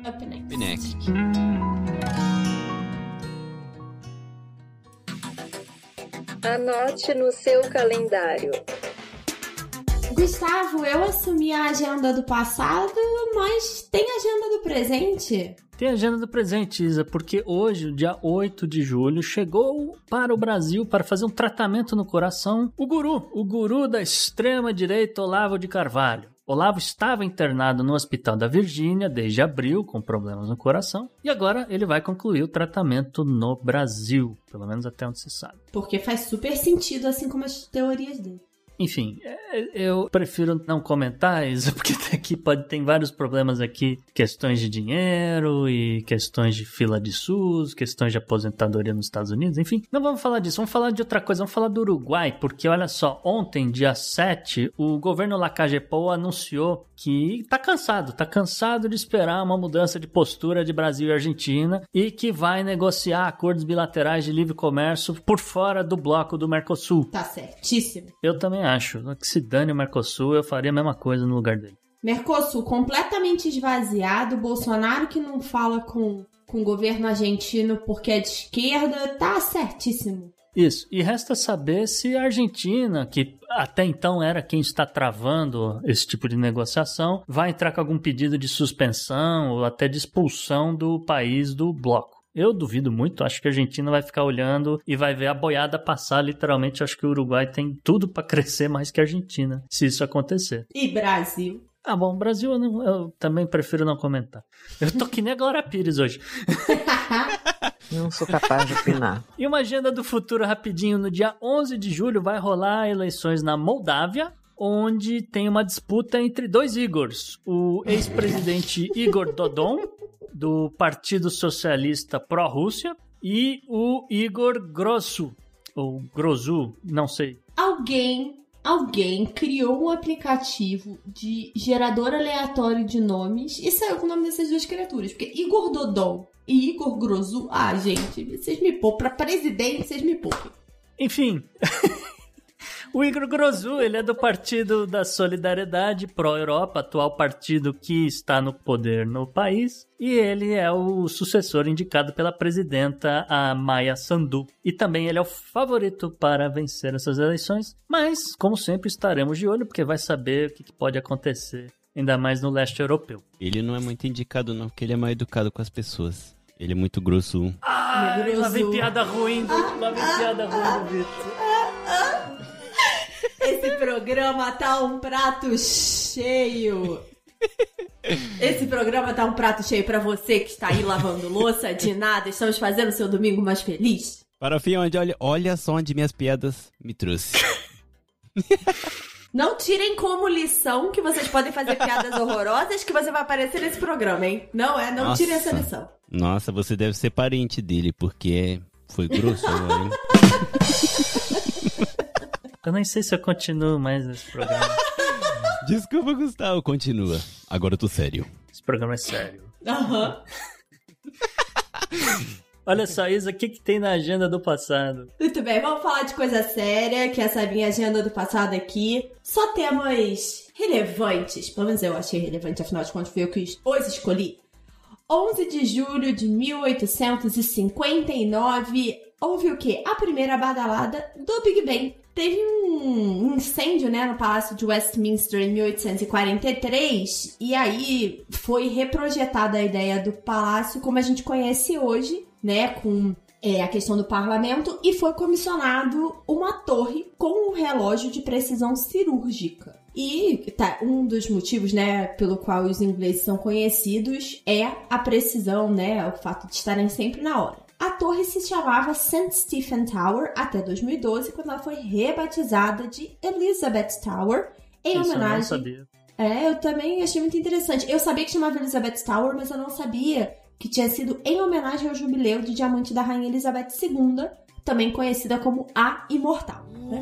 Up next. Up next. Anote no seu calendário. Gustavo, eu assumi a agenda do passado, mas tem agenda do presente? Tem agenda do presente, Isa, porque hoje, dia 8 de julho, chegou para o Brasil para fazer um tratamento no coração o guru, o guru da extrema-direita Olavo de Carvalho. Olavo estava internado no Hospital da Virgínia desde abril com problemas no coração e agora ele vai concluir o tratamento no Brasil, pelo menos até onde se sabe. Porque faz super sentido, assim como as teorias dele. Enfim, é, eu prefiro não comentar isso, porque aqui pode ter vários problemas aqui, questões de dinheiro e questões de fila de SUS, questões de aposentadoria nos Estados Unidos, enfim. Não vamos falar disso, vamos falar de outra coisa, vamos falar do Uruguai, porque olha só, ontem, dia 7, o governo Lacagepou anunciou que tá cansado, tá cansado de esperar uma mudança de postura de Brasil e Argentina e que vai negociar acordos bilaterais de livre comércio por fora do bloco do Mercosul. Tá certíssimo. Eu também acho. Que se dane o Mercosul, eu faria a mesma coisa no lugar dele. Mercosul completamente esvaziado, Bolsonaro que não fala com, com o governo argentino porque é de esquerda, tá certíssimo. Isso. E resta saber se a Argentina, que até então era quem está travando esse tipo de negociação, vai entrar com algum pedido de suspensão ou até de expulsão do país do bloco. Eu duvido muito, acho que a Argentina vai ficar olhando e vai ver a boiada passar, literalmente. Acho que o Uruguai tem tudo para crescer mais que a Argentina, se isso acontecer. E Brasil? Ah, bom, Brasil eu, não, eu também prefiro não comentar. Eu tô que nem a Glória Pires hoje. Não sou capaz de opinar. e uma agenda do futuro rapidinho. No dia 11 de julho vai rolar eleições na Moldávia, onde tem uma disputa entre dois Igors. O ex-presidente Igor Dodon, do Partido Socialista Pró-Rússia, e o Igor Grosso, ou Grozu, não sei. Alguém alguém criou um aplicativo de gerador aleatório de nomes e saiu com o nome dessas duas criaturas. Porque Igor Dodon e Igor Grozu, ah, gente, vocês me poupam. Pra presidente, vocês me poupem. Enfim. O Igor Grosu, ele é do Partido da Solidariedade Pró-Europa, atual partido que está no poder no país. E ele é o sucessor indicado pela presidenta, a Maya Sandu. E também ele é o favorito para vencer essas eleições. Mas, como sempre, estaremos de olho, porque vai saber o que pode acontecer, ainda mais no leste europeu. Ele não é muito indicado, não, porque ele é mal educado com as pessoas. Ele é muito grosso. Ah, lá vem piada ruim, lá vem piada ruim do Vitor. Esse programa tá um prato cheio. Esse programa tá um prato cheio para você que está aí lavando louça. De nada, estamos fazendo seu domingo mais feliz. Para o fim, onde olha, olha só onde minhas piadas me trouxe. Não tirem como lição que vocês podem fazer piadas horrorosas que você vai aparecer nesse programa, hein? Não é, não Nossa. tirem essa lição. Nossa, você deve ser parente dele, porque foi grosso hein? Eu nem sei se eu continuo mais nesse programa. Desculpa, Gustavo. Continua. Agora eu tô sério. Esse programa é sério. Aham. Olha só, Isa, o que, que tem na agenda do passado? Muito bem, vamos falar de coisa séria, que essa é minha agenda do passado aqui. Só temas relevantes, pelo menos eu achei relevante, afinal de contas fui eu que os escolhi. 11 de julho de 1859, houve o quê? A primeira badalada do Big Bang. Teve um incêndio, né, no Palácio de Westminster em 1843, e aí foi reprojetada a ideia do palácio como a gente conhece hoje, né, com é, a questão do parlamento, e foi comissionado uma torre com um relógio de precisão cirúrgica. E tá, um dos motivos, né, pelo qual os ingleses são conhecidos é a precisão, né, o fato de estarem sempre na hora. A torre se chamava St. Stephen Tower até 2012, quando ela foi rebatizada de Elizabeth Tower, em Isso eu não homenagem. sabia. É, eu também achei muito interessante. Eu sabia que chamava Elizabeth Tower, mas eu não sabia que tinha sido em homenagem ao jubileu de diamante da Rainha Elizabeth II, também conhecida como a Imortal. né?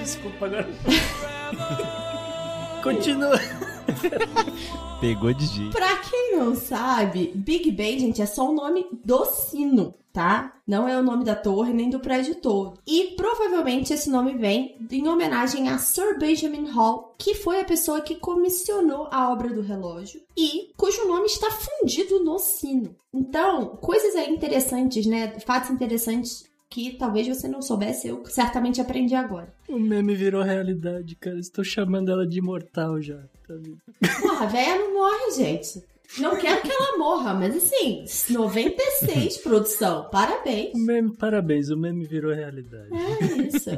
Desculpa agora. Continua. Pegou de jeito. Pra quem não sabe, Big Ben, gente, é só o nome do sino, tá? Não é o nome da torre nem do prédio todo. E provavelmente esse nome vem em homenagem a Sir Benjamin Hall, que foi a pessoa que comissionou a obra do relógio e cujo nome está fundido no sino. Então, coisas aí interessantes, né? Fatos interessantes que talvez você não soubesse, eu certamente aprendi agora. O meme virou realidade, cara. Estou chamando ela de imortal já. Tá vendo? Porra, a véia não morre, gente. Não quero que ela morra, mas assim, 96 produção, parabéns. O meme, parabéns, o meme virou realidade. É isso.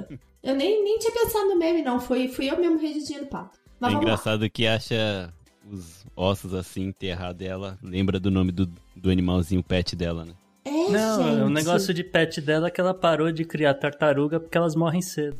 Eu nem, nem tinha pensado no meme, não. Fui, fui eu mesmo redigindo o papo. Mas é vamos lá. engraçado que acha os ossos assim enterrados dela, lembra do nome do, do animalzinho pet dela, né? É, Não, gente. o negócio de pet dela é que ela parou de criar tartaruga porque elas morrem cedo.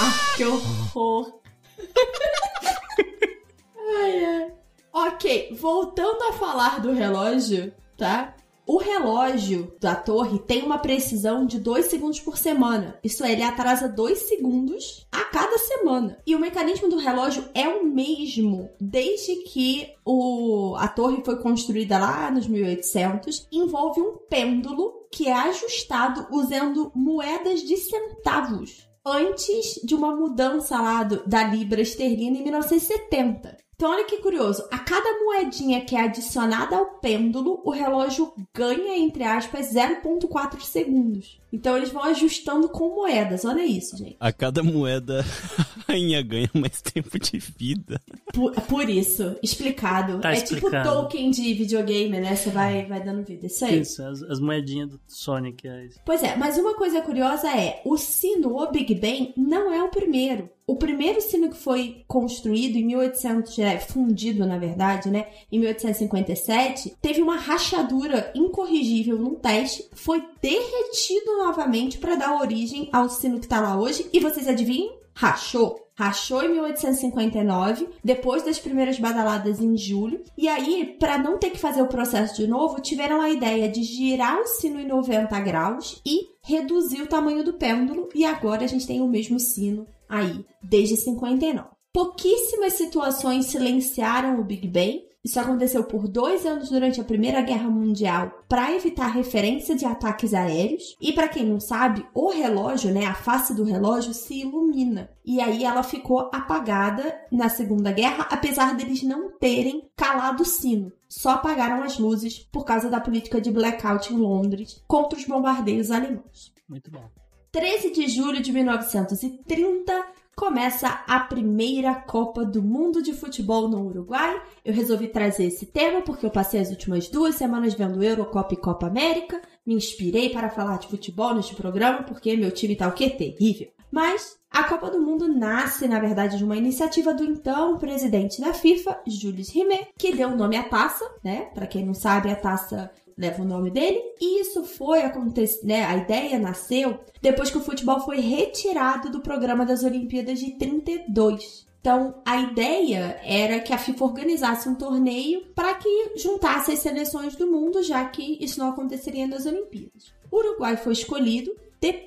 Ah, que horror. ai, ai. Ok, voltando a falar do relógio, tá? O relógio da torre tem uma precisão de 2 segundos por semana. Isso é, ele atrasa 2 segundos a cada semana. E o mecanismo do relógio é o mesmo desde que o, a torre foi construída lá nos 1800. Envolve um pêndulo que é ajustado usando moedas de centavos antes de uma mudança lá do- da libra esterlina em 1970. Então, olha que curioso. A cada moedinha que é adicionada ao pêndulo, o relógio ganha, entre aspas, 0,4 segundos. Então, eles vão ajustando com moedas. Olha isso, gente. A cada moeda, a rainha ganha mais tempo de vida. Por, por isso, explicado. Tá é explicado. tipo token de videogame, né? Você vai, vai dando vida. Isso aí. Isso, as, as moedinhas do Sonic. É isso. Pois é, mas uma coisa curiosa é, o sino, o Big Ben, não é o primeiro. O primeiro sino que foi construído em 1800, é, fundido na verdade, né, em 1857, teve uma rachadura incorrigível num teste, foi derretido novamente para dar origem ao sino que tá lá hoje. E vocês adivinham? Rachou. Rachou em 1859, depois das primeiras badaladas em julho. E aí, para não ter que fazer o processo de novo, tiveram a ideia de girar o sino em 90 graus e reduzir o tamanho do pêndulo. E agora a gente tem o mesmo sino aí, desde 59. Pouquíssimas situações silenciaram o Big Bang. Isso aconteceu por dois anos durante a Primeira Guerra Mundial para evitar referência de ataques aéreos. E para quem não sabe, o relógio, né, a face do relógio se ilumina. E aí ela ficou apagada na Segunda Guerra, apesar deles não terem calado o sino. Só apagaram as luzes por causa da política de blackout em Londres contra os bombardeios alemães. Muito bom. 13 de julho de 1930 começa a primeira Copa do Mundo de Futebol no Uruguai. Eu resolvi trazer esse tema porque eu passei as últimas duas semanas vendo Eurocopa e Copa América. Me inspirei para falar de futebol neste programa porque meu time tá o quê? Terrível. Mas a Copa do Mundo nasce, na verdade, de uma iniciativa do então presidente da FIFA, Jules Rimet, que deu o nome à taça, né? Para quem não sabe, a taça leva o nome dele. E isso foi acontecer, né? A ideia nasceu depois que o futebol foi retirado do programa das Olimpíadas de 32. Então, a ideia era que a FIFA organizasse um torneio para que juntasse as seleções do mundo, já que isso não aconteceria nas Olimpíadas. O Uruguai foi escolhido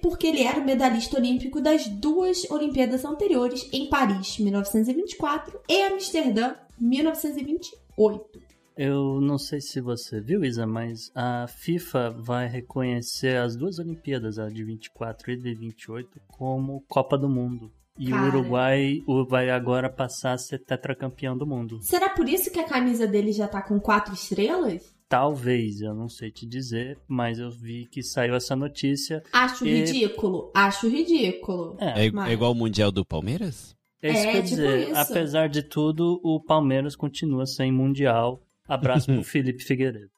porque ele era o medalhista olímpico das duas Olimpíadas anteriores, em Paris, 1924, e Amsterdã, 1928. Eu não sei se você viu, Isa, mas a FIFA vai reconhecer as duas Olimpíadas, a de 24 e de 28, como Copa do Mundo. E Cara. o Uruguai vai agora passar a ser tetracampeão do mundo. Será por isso que a camisa dele já tá com quatro estrelas? Talvez, eu não sei te dizer, mas eu vi que saiu essa notícia. Acho e... ridículo, acho ridículo. É, é, mas... é igual o Mundial do Palmeiras? É isso é, que eu tipo dizer. Isso. Apesar de tudo, o Palmeiras continua sem Mundial Abraço pro Felipe Figueiredo.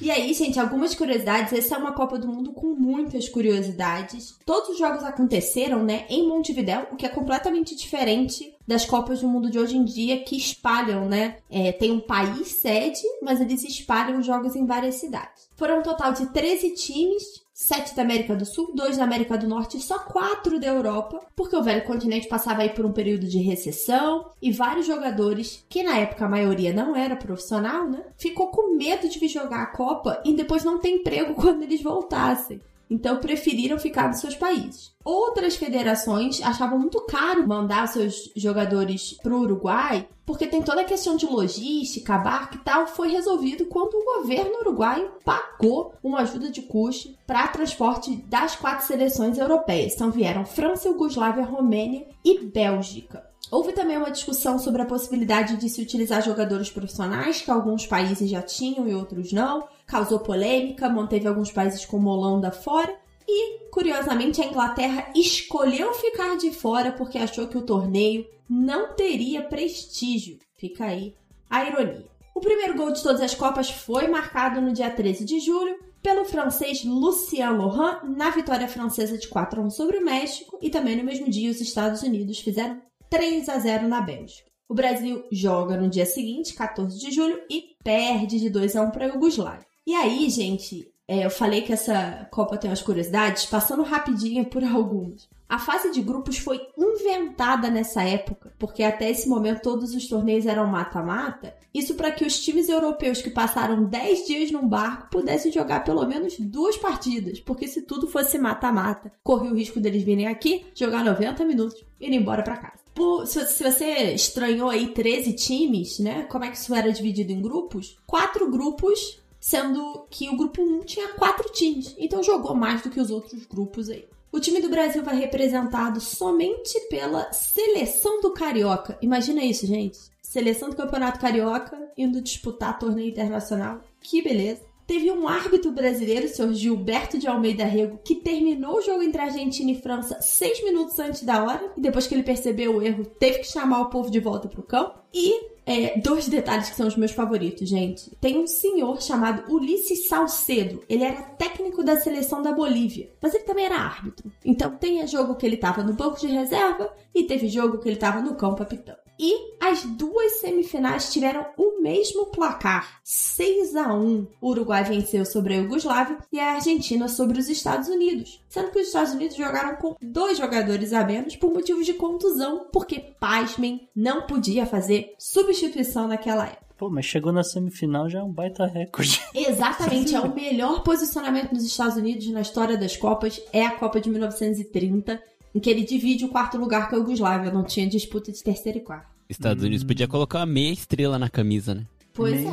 E aí, gente, algumas curiosidades. Essa é uma Copa do Mundo com muitas curiosidades. Todos os jogos aconteceram, né, em Montevidéu, o que é completamente diferente das Copas do Mundo de hoje em dia, que espalham, né? É, tem um país sede, mas eles espalham os jogos em várias cidades. Foram um total de 13 times, sete da América do Sul, dois da América do Norte e só quatro da Europa, porque o velho continente passava aí por um período de recessão e vários jogadores, que na época a maioria não era profissional, né? Ficou com medo de vir jogar a Copa e depois não ter emprego quando eles voltassem. Então preferiram ficar nos seus países. Outras federações achavam muito caro mandar seus jogadores para o Uruguai, porque tem toda a questão de logística, barco e tal. Foi resolvido quando o governo uruguaio pagou uma ajuda de custo para transporte das quatro seleções europeias. Então vieram França, Yugoslávia, Romênia e Bélgica. Houve também uma discussão sobre a possibilidade de se utilizar jogadores profissionais, que alguns países já tinham e outros não causou polêmica, manteve alguns países como Holanda fora. E, curiosamente, a Inglaterra escolheu ficar de fora porque achou que o torneio não teria prestígio. Fica aí a ironia. O primeiro gol de todas as Copas foi marcado no dia 13 de julho pelo francês Lucien Laurent na vitória francesa de 4 a 1 sobre o México e também no mesmo dia os Estados Unidos fizeram 3 a 0 na Bélgica. O Brasil joga no dia seguinte, 14 de julho, e perde de 2 a 1 para a Iugoslávia. E aí, gente, é, eu falei que essa Copa tem umas curiosidades, passando rapidinho por algumas. A fase de grupos foi inventada nessa época, porque até esse momento todos os torneios eram mata-mata. Isso para que os times europeus que passaram 10 dias num barco pudessem jogar pelo menos duas partidas, porque se tudo fosse mata-mata, corria o risco deles virem aqui, jogar 90 minutos e ir embora para casa. Por, se, se, você estranhou aí 13 times, né? Como é que isso era dividido em grupos? Quatro grupos sendo que o grupo 1 tinha quatro times, então jogou mais do que os outros grupos aí. O time do Brasil vai representado somente pela seleção do Carioca. Imagina isso, gente. Seleção do Campeonato Carioca indo disputar torneio internacional. Que beleza. Teve um árbitro brasileiro, o senhor Gilberto de Almeida Rego, que terminou o jogo entre Argentina e França seis minutos antes da hora, e depois que ele percebeu o erro, teve que chamar o povo de volta pro campo. E é, dois detalhes que são os meus favoritos, gente. Tem um senhor chamado Ulisses Salcedo. Ele era técnico da seleção da Bolívia, mas ele também era árbitro. Então tem jogo que ele tava no banco de reserva e teve jogo que ele tava no campo apitando. E as duas semifinais tiveram o mesmo placar, 6 a 1. O Uruguai venceu sobre a Iugoslávia e a Argentina sobre os Estados Unidos, sendo que os Estados Unidos jogaram com dois jogadores a menos por motivos de contusão, porque pasmem, não podia fazer substituição naquela época. Pô, mas chegou na semifinal já é um baita recorde. Exatamente, é o melhor posicionamento dos Estados Unidos na história das Copas, é a Copa de 1930 em que ele divide o quarto lugar com a Yugoslávia, não tinha disputa de terceiro e quarto. Estados Unidos podia colocar uma meia estrela na camisa, né? Pois é.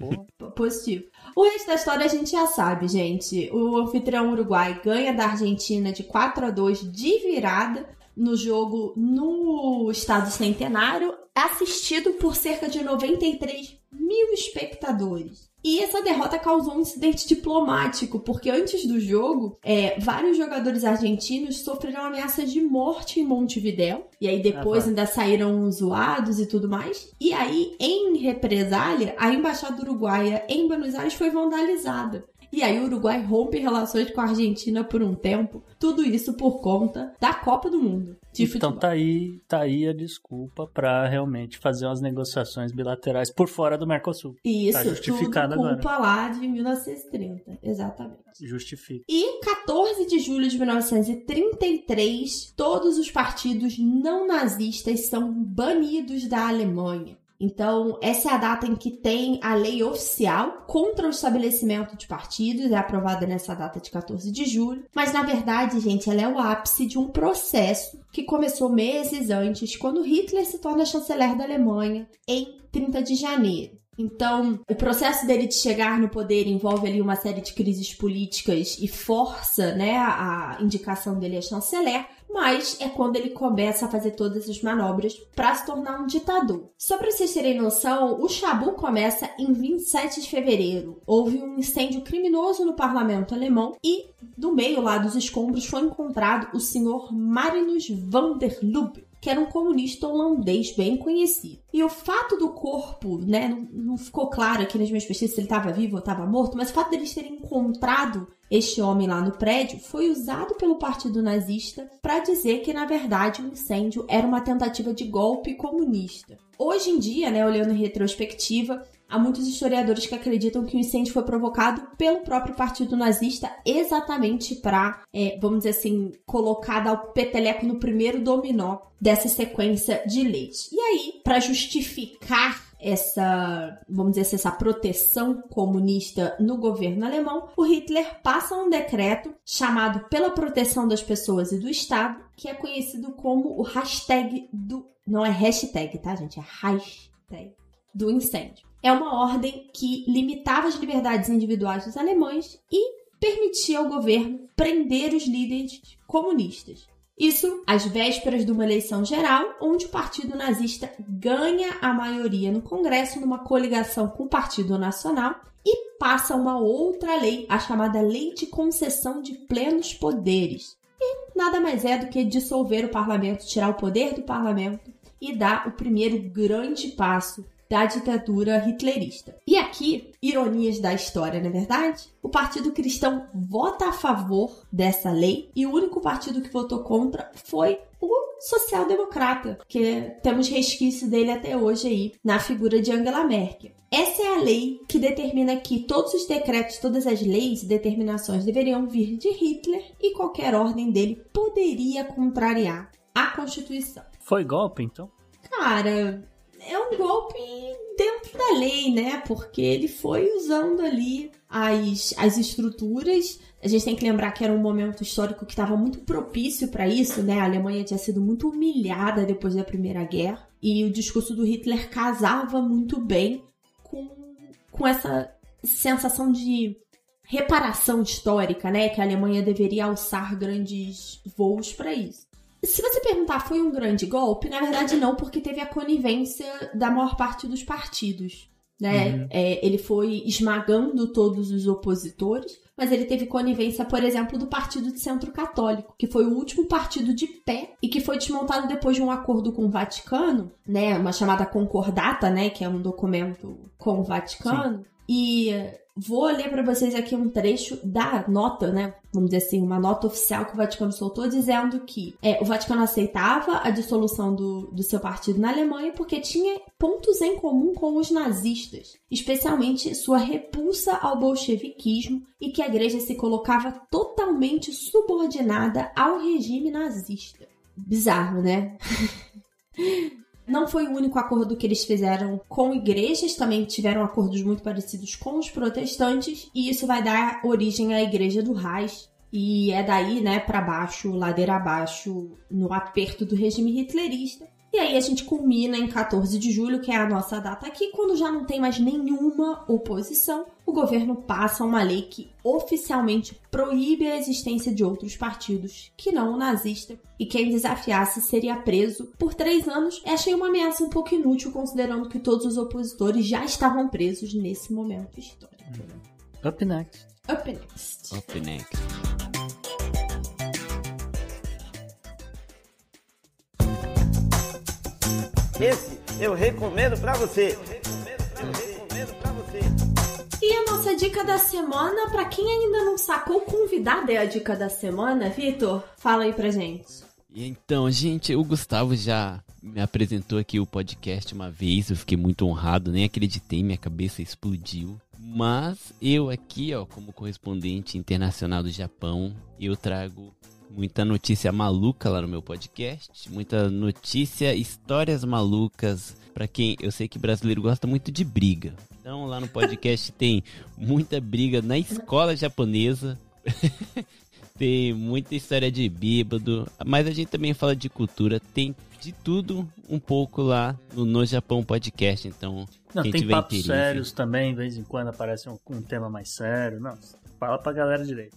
Positivo. O resto da história a gente já sabe, gente. O anfitrião Uruguai ganha da Argentina de 4 a 2 de virada no jogo no Estado Centenário, assistido por cerca de 93 mil espectadores. E essa derrota causou um incidente diplomático, porque antes do jogo, é, vários jogadores argentinos sofreram ameaças de morte em Montevidéu. E aí depois Ah, ainda saíram zoados e tudo mais. E aí, em represália, a embaixada uruguaia em Buenos Aires foi vandalizada. E aí o Uruguai rompe relações com a Argentina por um tempo. Tudo isso por conta da Copa do Mundo. Então tá aí, tá aí a desculpa pra realmente fazer umas negociações bilaterais por fora do Mercosul. Isso, tá tudo justificado culpa agora. lá de 1930, exatamente. Justifica. E 14 de julho de 1933, todos os partidos não nazistas são banidos da Alemanha. Então, essa é a data em que tem a lei oficial contra o estabelecimento de partidos, é aprovada nessa data de 14 de julho. Mas, na verdade, gente, ela é o ápice de um processo que começou meses antes, quando Hitler se torna chanceler da Alemanha, em 30 de janeiro. Então, o processo dele de chegar no poder envolve ali uma série de crises políticas e força, né, a indicação dele a chanceler, mas é quando ele começa a fazer todas as manobras para se tornar um ditador. Só para vocês terem noção, o Chabu começa em 27 de fevereiro. Houve um incêndio criminoso no parlamento alemão e no meio lá dos escombros foi encontrado o senhor Marinus van der Lubbe, que era um comunista holandês bem conhecido. E o fato do corpo, né, não, não ficou claro aqui nas minhas pesquisas se ele estava vivo ou estava morto, mas o fato deles terem encontrado este homem lá no prédio foi usado pelo Partido Nazista para dizer que, na verdade, o incêndio era uma tentativa de golpe comunista. Hoje em dia, né, olhando em retrospectiva, há muitos historiadores que acreditam que o incêndio foi provocado pelo próprio Partido Nazista exatamente para, é, vamos dizer assim, colocar dar o peteleco no primeiro dominó dessa sequência de leis. E aí, para justificar essa, vamos dizer assim, essa proteção comunista no governo alemão, o Hitler passa um decreto chamado Pela Proteção das Pessoas e do Estado, que é conhecido como o hashtag do. Não é hashtag, tá, gente? É hashtag do incêndio. É uma ordem que limitava as liberdades individuais dos alemães e permitia ao governo prender os líderes comunistas. Isso às vésperas de uma eleição geral, onde o Partido Nazista ganha a maioria no Congresso numa coligação com o Partido Nacional e passa uma outra lei, a chamada Lei de Concessão de Plenos Poderes. E nada mais é do que dissolver o parlamento, tirar o poder do parlamento e dar o primeiro grande passo da ditadura hitlerista. E aqui, ironias da história, não é verdade? O Partido Cristão vota a favor dessa lei e o único partido que votou contra foi o social-democrata, que temos resquício dele até hoje aí na figura de Angela Merkel. Essa é a lei que determina que todos os decretos, todas as leis e determinações deveriam vir de Hitler e qualquer ordem dele poderia contrariar a Constituição. Foi golpe, então? Cara, é um golpe dentro da lei, né? Porque ele foi usando ali as, as estruturas. A gente tem que lembrar que era um momento histórico que estava muito propício para isso, né? A Alemanha tinha sido muito humilhada depois da Primeira Guerra e o discurso do Hitler casava muito bem com, com essa sensação de reparação histórica, né? Que a Alemanha deveria alçar grandes voos para isso. Se você perguntar, foi um grande golpe? Na verdade, não, porque teve a conivência da maior parte dos partidos. Né? Uhum. É, ele foi esmagando todos os opositores, mas ele teve conivência, por exemplo, do Partido de Centro Católico, que foi o último partido de pé e que foi desmontado depois de um acordo com o Vaticano, né? Uma chamada concordata, né? Que é um documento com o Vaticano. E vou ler para vocês aqui um trecho da nota, né? Vamos dizer assim, uma nota oficial que o Vaticano soltou dizendo que é, o Vaticano aceitava a dissolução do, do seu partido na Alemanha porque tinha pontos em comum com os nazistas, especialmente sua repulsa ao bolcheviquismo e que a igreja se colocava totalmente subordinada ao regime nazista. Bizarro, né? Não foi o único acordo que eles fizeram com igrejas, também tiveram acordos muito parecidos com os protestantes, e isso vai dar origem à Igreja do Reich. E é daí, né, para baixo, ladeira abaixo, no aperto do regime hitlerista. E aí a gente culmina em 14 de julho, que é a nossa data aqui, quando já não tem mais nenhuma oposição, o governo passa uma lei que oficialmente proíbe a existência de outros partidos que não o nazista, e quem desafiasse seria preso por três anos. Eu achei uma ameaça um pouco inútil, considerando que todos os opositores já estavam presos nesse momento histórico. Up next. Up next. Up next. Esse eu recomendo pra você. E a nossa dica da semana, pra quem ainda não sacou, convidado é a dica da semana, Vitor? Fala aí pra gente. Então, gente, o Gustavo já me apresentou aqui o podcast uma vez, eu fiquei muito honrado, nem acreditei, minha cabeça explodiu. Mas eu aqui, ó, como correspondente internacional do Japão, eu trago muita notícia maluca lá no meu podcast, muita notícia, histórias malucas para quem eu sei que brasileiro gosta muito de briga. Então lá no podcast tem muita briga na escola japonesa. tem muita história de bêbado, mas a gente também fala de cultura, tem de tudo um pouco lá no No Japão Podcast, então Não, tem papos sérios também, de vez em quando aparece um, um tema mais sério. Não, fala pra galera direito.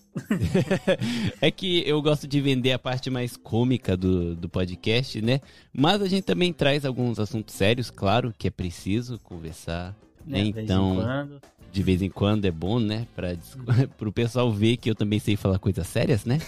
é que eu gosto de vender a parte mais cômica do, do podcast, né? Mas a gente também traz alguns assuntos sérios, claro, que é preciso conversar. Né? É, de vez em então, quando. de vez em quando é bom, né? Pra, pro pessoal ver que eu também sei falar coisas sérias, né?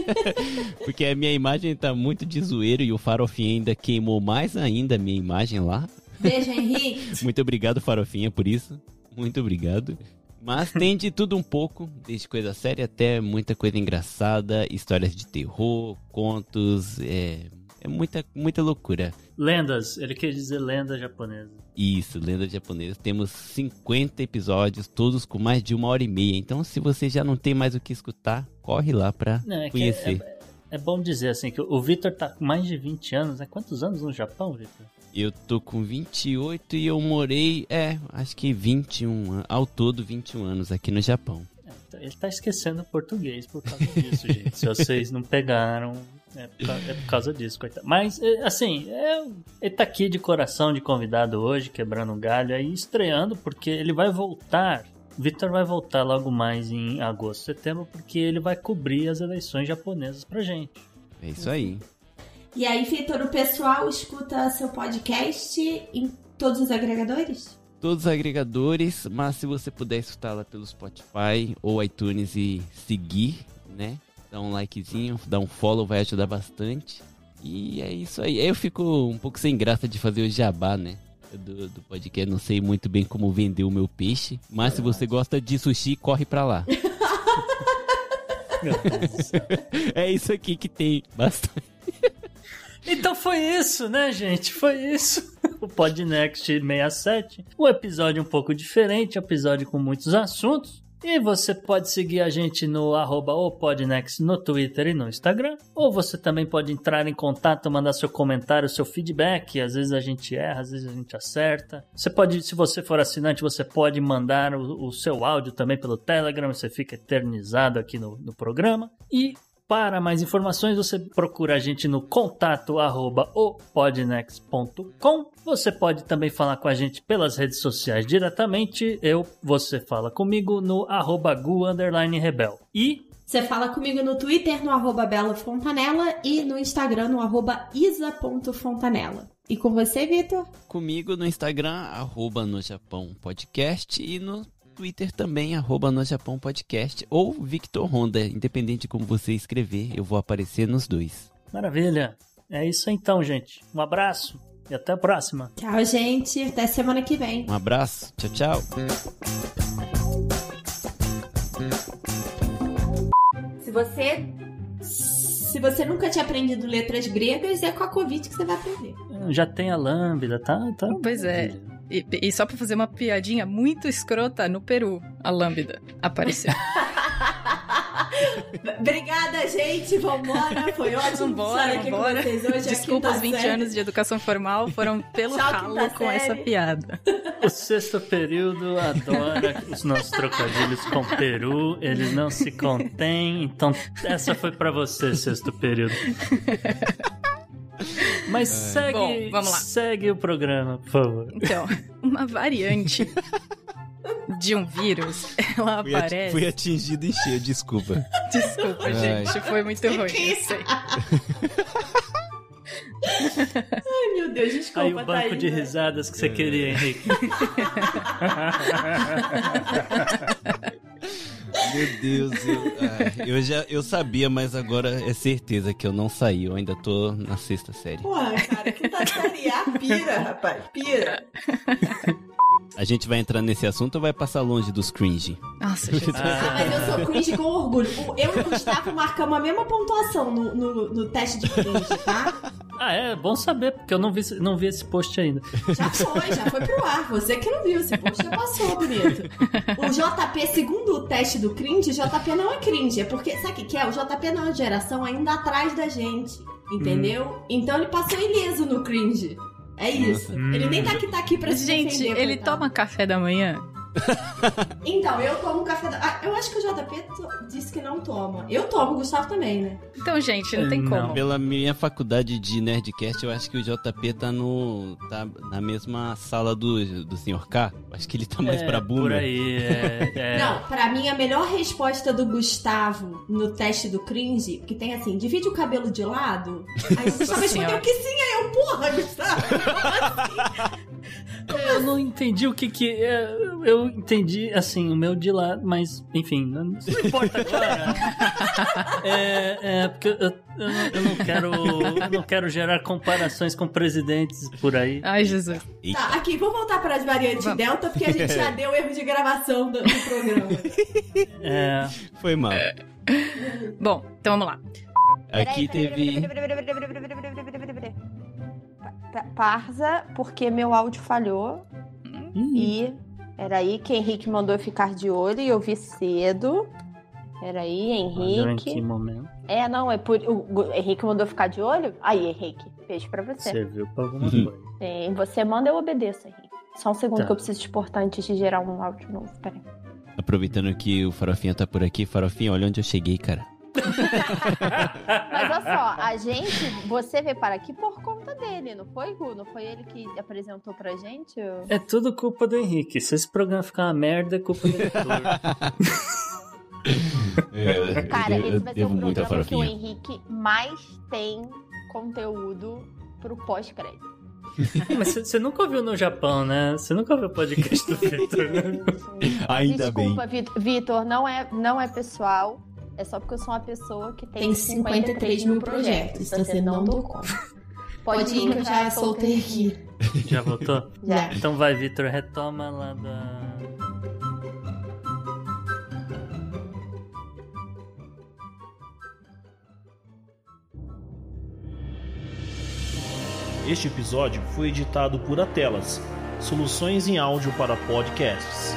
Porque a minha imagem tá muito de zoeiro e o Farofinha ainda queimou mais ainda a minha imagem lá. Beijo, Henrique. Muito obrigado, Farofinha, por isso. Muito obrigado. Mas tem de tudo um pouco, desde coisa séria até muita coisa engraçada, histórias de terror, contos, é, é muita, muita loucura. Lendas, ele quer dizer lenda japonesa. Isso, lenda japonesa. Temos 50 episódios, todos com mais de uma hora e meia. Então, se você já não tem mais o que escutar, corre lá pra Não, é que conhecer. É, é bom dizer assim que o Victor tá com mais de 20 anos, né? Quantos anos no Japão, Victor? Eu tô com 28 e eu morei, é, acho que 21, an- ao todo 21 anos aqui no Japão. Ele tá esquecendo o português por causa disso, gente. Se vocês não pegaram, é por, é por causa disso, coitado. Mas, é, assim, é, ele tá aqui de coração de convidado hoje, quebrando um galho aí, estreando, porque ele vai voltar. Victor vai voltar logo mais em agosto, setembro, porque ele vai cobrir as eleições japonesas pra gente. É isso aí. E aí, Vitor, o pessoal escuta seu podcast em todos os agregadores? Todos os agregadores, mas se você puder escutar lá pelo Spotify ou iTunes e seguir, né? Dá um likezinho, dá um follow, vai ajudar bastante. E é isso aí. Eu fico um pouco sem graça de fazer o jabá, né? Do, do podcast, não sei muito bem como vender o meu peixe, mas se você gosta de sushi, corre pra lá. é isso aqui que tem bastante. Então foi isso, né, gente? Foi isso. O Podnext 67. Um episódio um pouco diferente, um episódio com muitos assuntos. E você pode seguir a gente no arroba Podnext no Twitter e no Instagram. Ou você também pode entrar em contato, mandar seu comentário, seu feedback. Às vezes a gente erra, às vezes a gente acerta. Você pode, se você for assinante, você pode mandar o, o seu áudio também pelo Telegram. Você fica eternizado aqui no, no programa. E para mais informações, você procura a gente no contato arroba opodnext.com. Você pode também falar com a gente pelas redes sociais diretamente. Eu, você fala comigo no arroba gu underline rebel. E Você fala comigo no Twitter, no arroba Bela Fontanella e no Instagram, no arroba isa.fontanella. E com você, Vitor? Comigo no Instagram, arroba no Japão Podcast e no Twitter também, arroba no Japão Podcast ou Victor Honda, independente de como você escrever, eu vou aparecer nos dois. maravilha. É isso então, gente. Um abraço e até a próxima. Tchau, gente. Até semana que vem. Um abraço, tchau, tchau. Se você. Se você nunca tinha aprendido letras gregas, é com a Covid que você vai aprender. Já tem a lâmbida, tá? tá Pois é. E, e só pra fazer uma piadinha muito escrota, no Peru, a lâmbida apareceu. Obrigada, gente. Vambora. Foi ótimo Vambora, estar aqui vambora. com vocês hoje. Desculpa, aqui os 20 série. anos de educação formal foram pelo Tchau, ralo com essa série. piada. O sexto período adora os nossos trocadilhos com Peru, eles não se contêm, então essa foi pra você, sexto período. Mas segue, Bom, vamos lá. segue o programa, por favor. Então, uma variante de um vírus, ela Fui, aparece. fui atingido em cheio, desculpa. Desculpa, Ai. gente, foi muito ruim. Eu sei. Ai, meu Deus, desculpa, Aí o banco de Thaís. risadas que você queria, Henrique. Meu Deus, eu, ai, eu já eu sabia, mas agora é certeza que eu não saí. Eu ainda tô na sexta série. Pô, cara, que tá série A, pira, rapaz, pira. A gente vai entrar nesse assunto ou vai passar longe dos cringe? Nossa, Jesus. Ah, mas eu sou cringe com orgulho. Eu e o Gustavo marcamos a mesma pontuação no, no, no teste de cringe, tá? Ah, é bom saber, porque eu não vi, não vi esse post ainda. Já foi, já foi pro ar. Você que não viu, esse post já passou, bonito. O JP, segundo o teste do cringe, JP não é cringe. É porque, sabe o que que é? O JP não é uma geração ainda atrás da gente. Entendeu? Então ele passou ileso no cringe. É isso. Nossa. Ele nem tá aqui, tá aqui pra se Gente, defender. ele coitado. toma café da manhã? Então, eu tomo café da... Ah, eu acho que o JP to- disse que não toma. Eu tomo, o Gustavo também, né? Então, gente, não tem como. Pela minha faculdade de Nerdcast, eu acho que o JP tá no. tá na mesma sala do, do Sr. K. Acho que ele tá mais É, pra boomer. Por aí, é. é. Não, pra mim a melhor resposta do Gustavo no teste do cringe, que tem assim, divide o cabelo de lado. Aí o Gustavo respondeu que sim, aí eu, porra, Gustavo. Eu não entendi o que que. é, Eu entendi, assim, o meu de lá, mas, enfim, não, não importa agora. É, é porque eu, eu não, eu não quero. Eu não quero gerar comparações com presidentes por aí. Ai, Jesus. Tá, aqui, vamos voltar para as variantes Vamos. Delta, porque a gente já deu erro de gravação do, do programa. É. Foi mal. Bom, então vamos lá. Aqui teve. Pa- Parza, porque meu áudio falhou. E. Peraí, que Henrique mandou eu ficar de olho e eu vi cedo. Peraí, Olha em que Henrique. momento É, não, é por. O Henrique mandou eu ficar de olho? Aí, Henrique, beijo pra você. serviu pra alguma coisa. Sim, você manda, eu obedeço, Henrique. Só um segundo Tá. que eu preciso te portar antes de gerar um áudio novo. Peraí. Aproveitando que o Farofinha tá por aqui, Farofinha, olha onde eu cheguei, cara. Mas olha só, a gente, você veio para aqui por conta dele, não foi, Gu? Não foi ele que apresentou pra gente? o- É tudo culpa do Henrique. Se esse programa ficar uma merda, é culpa do editor. Cara, eu, esse vai ser o a programa que o. Henrique mais tem conteúdo pro pós-crédito. Mas você nunca ouviu no Japão, né? Você nunca ouviu o podcast do Victor, né? Ainda bem. Desculpa, Vit- Vitor, não é, não é pessoal. É só porque eu sou uma pessoa que tem, Tem 53 mil projetos, você não dou conta. Pode ir que eu já soltei aqui. Já voltou? Já. Então vai, Victor, retoma lá da. Este episódio foi editado por Atelas, soluções em áudio para podcasts.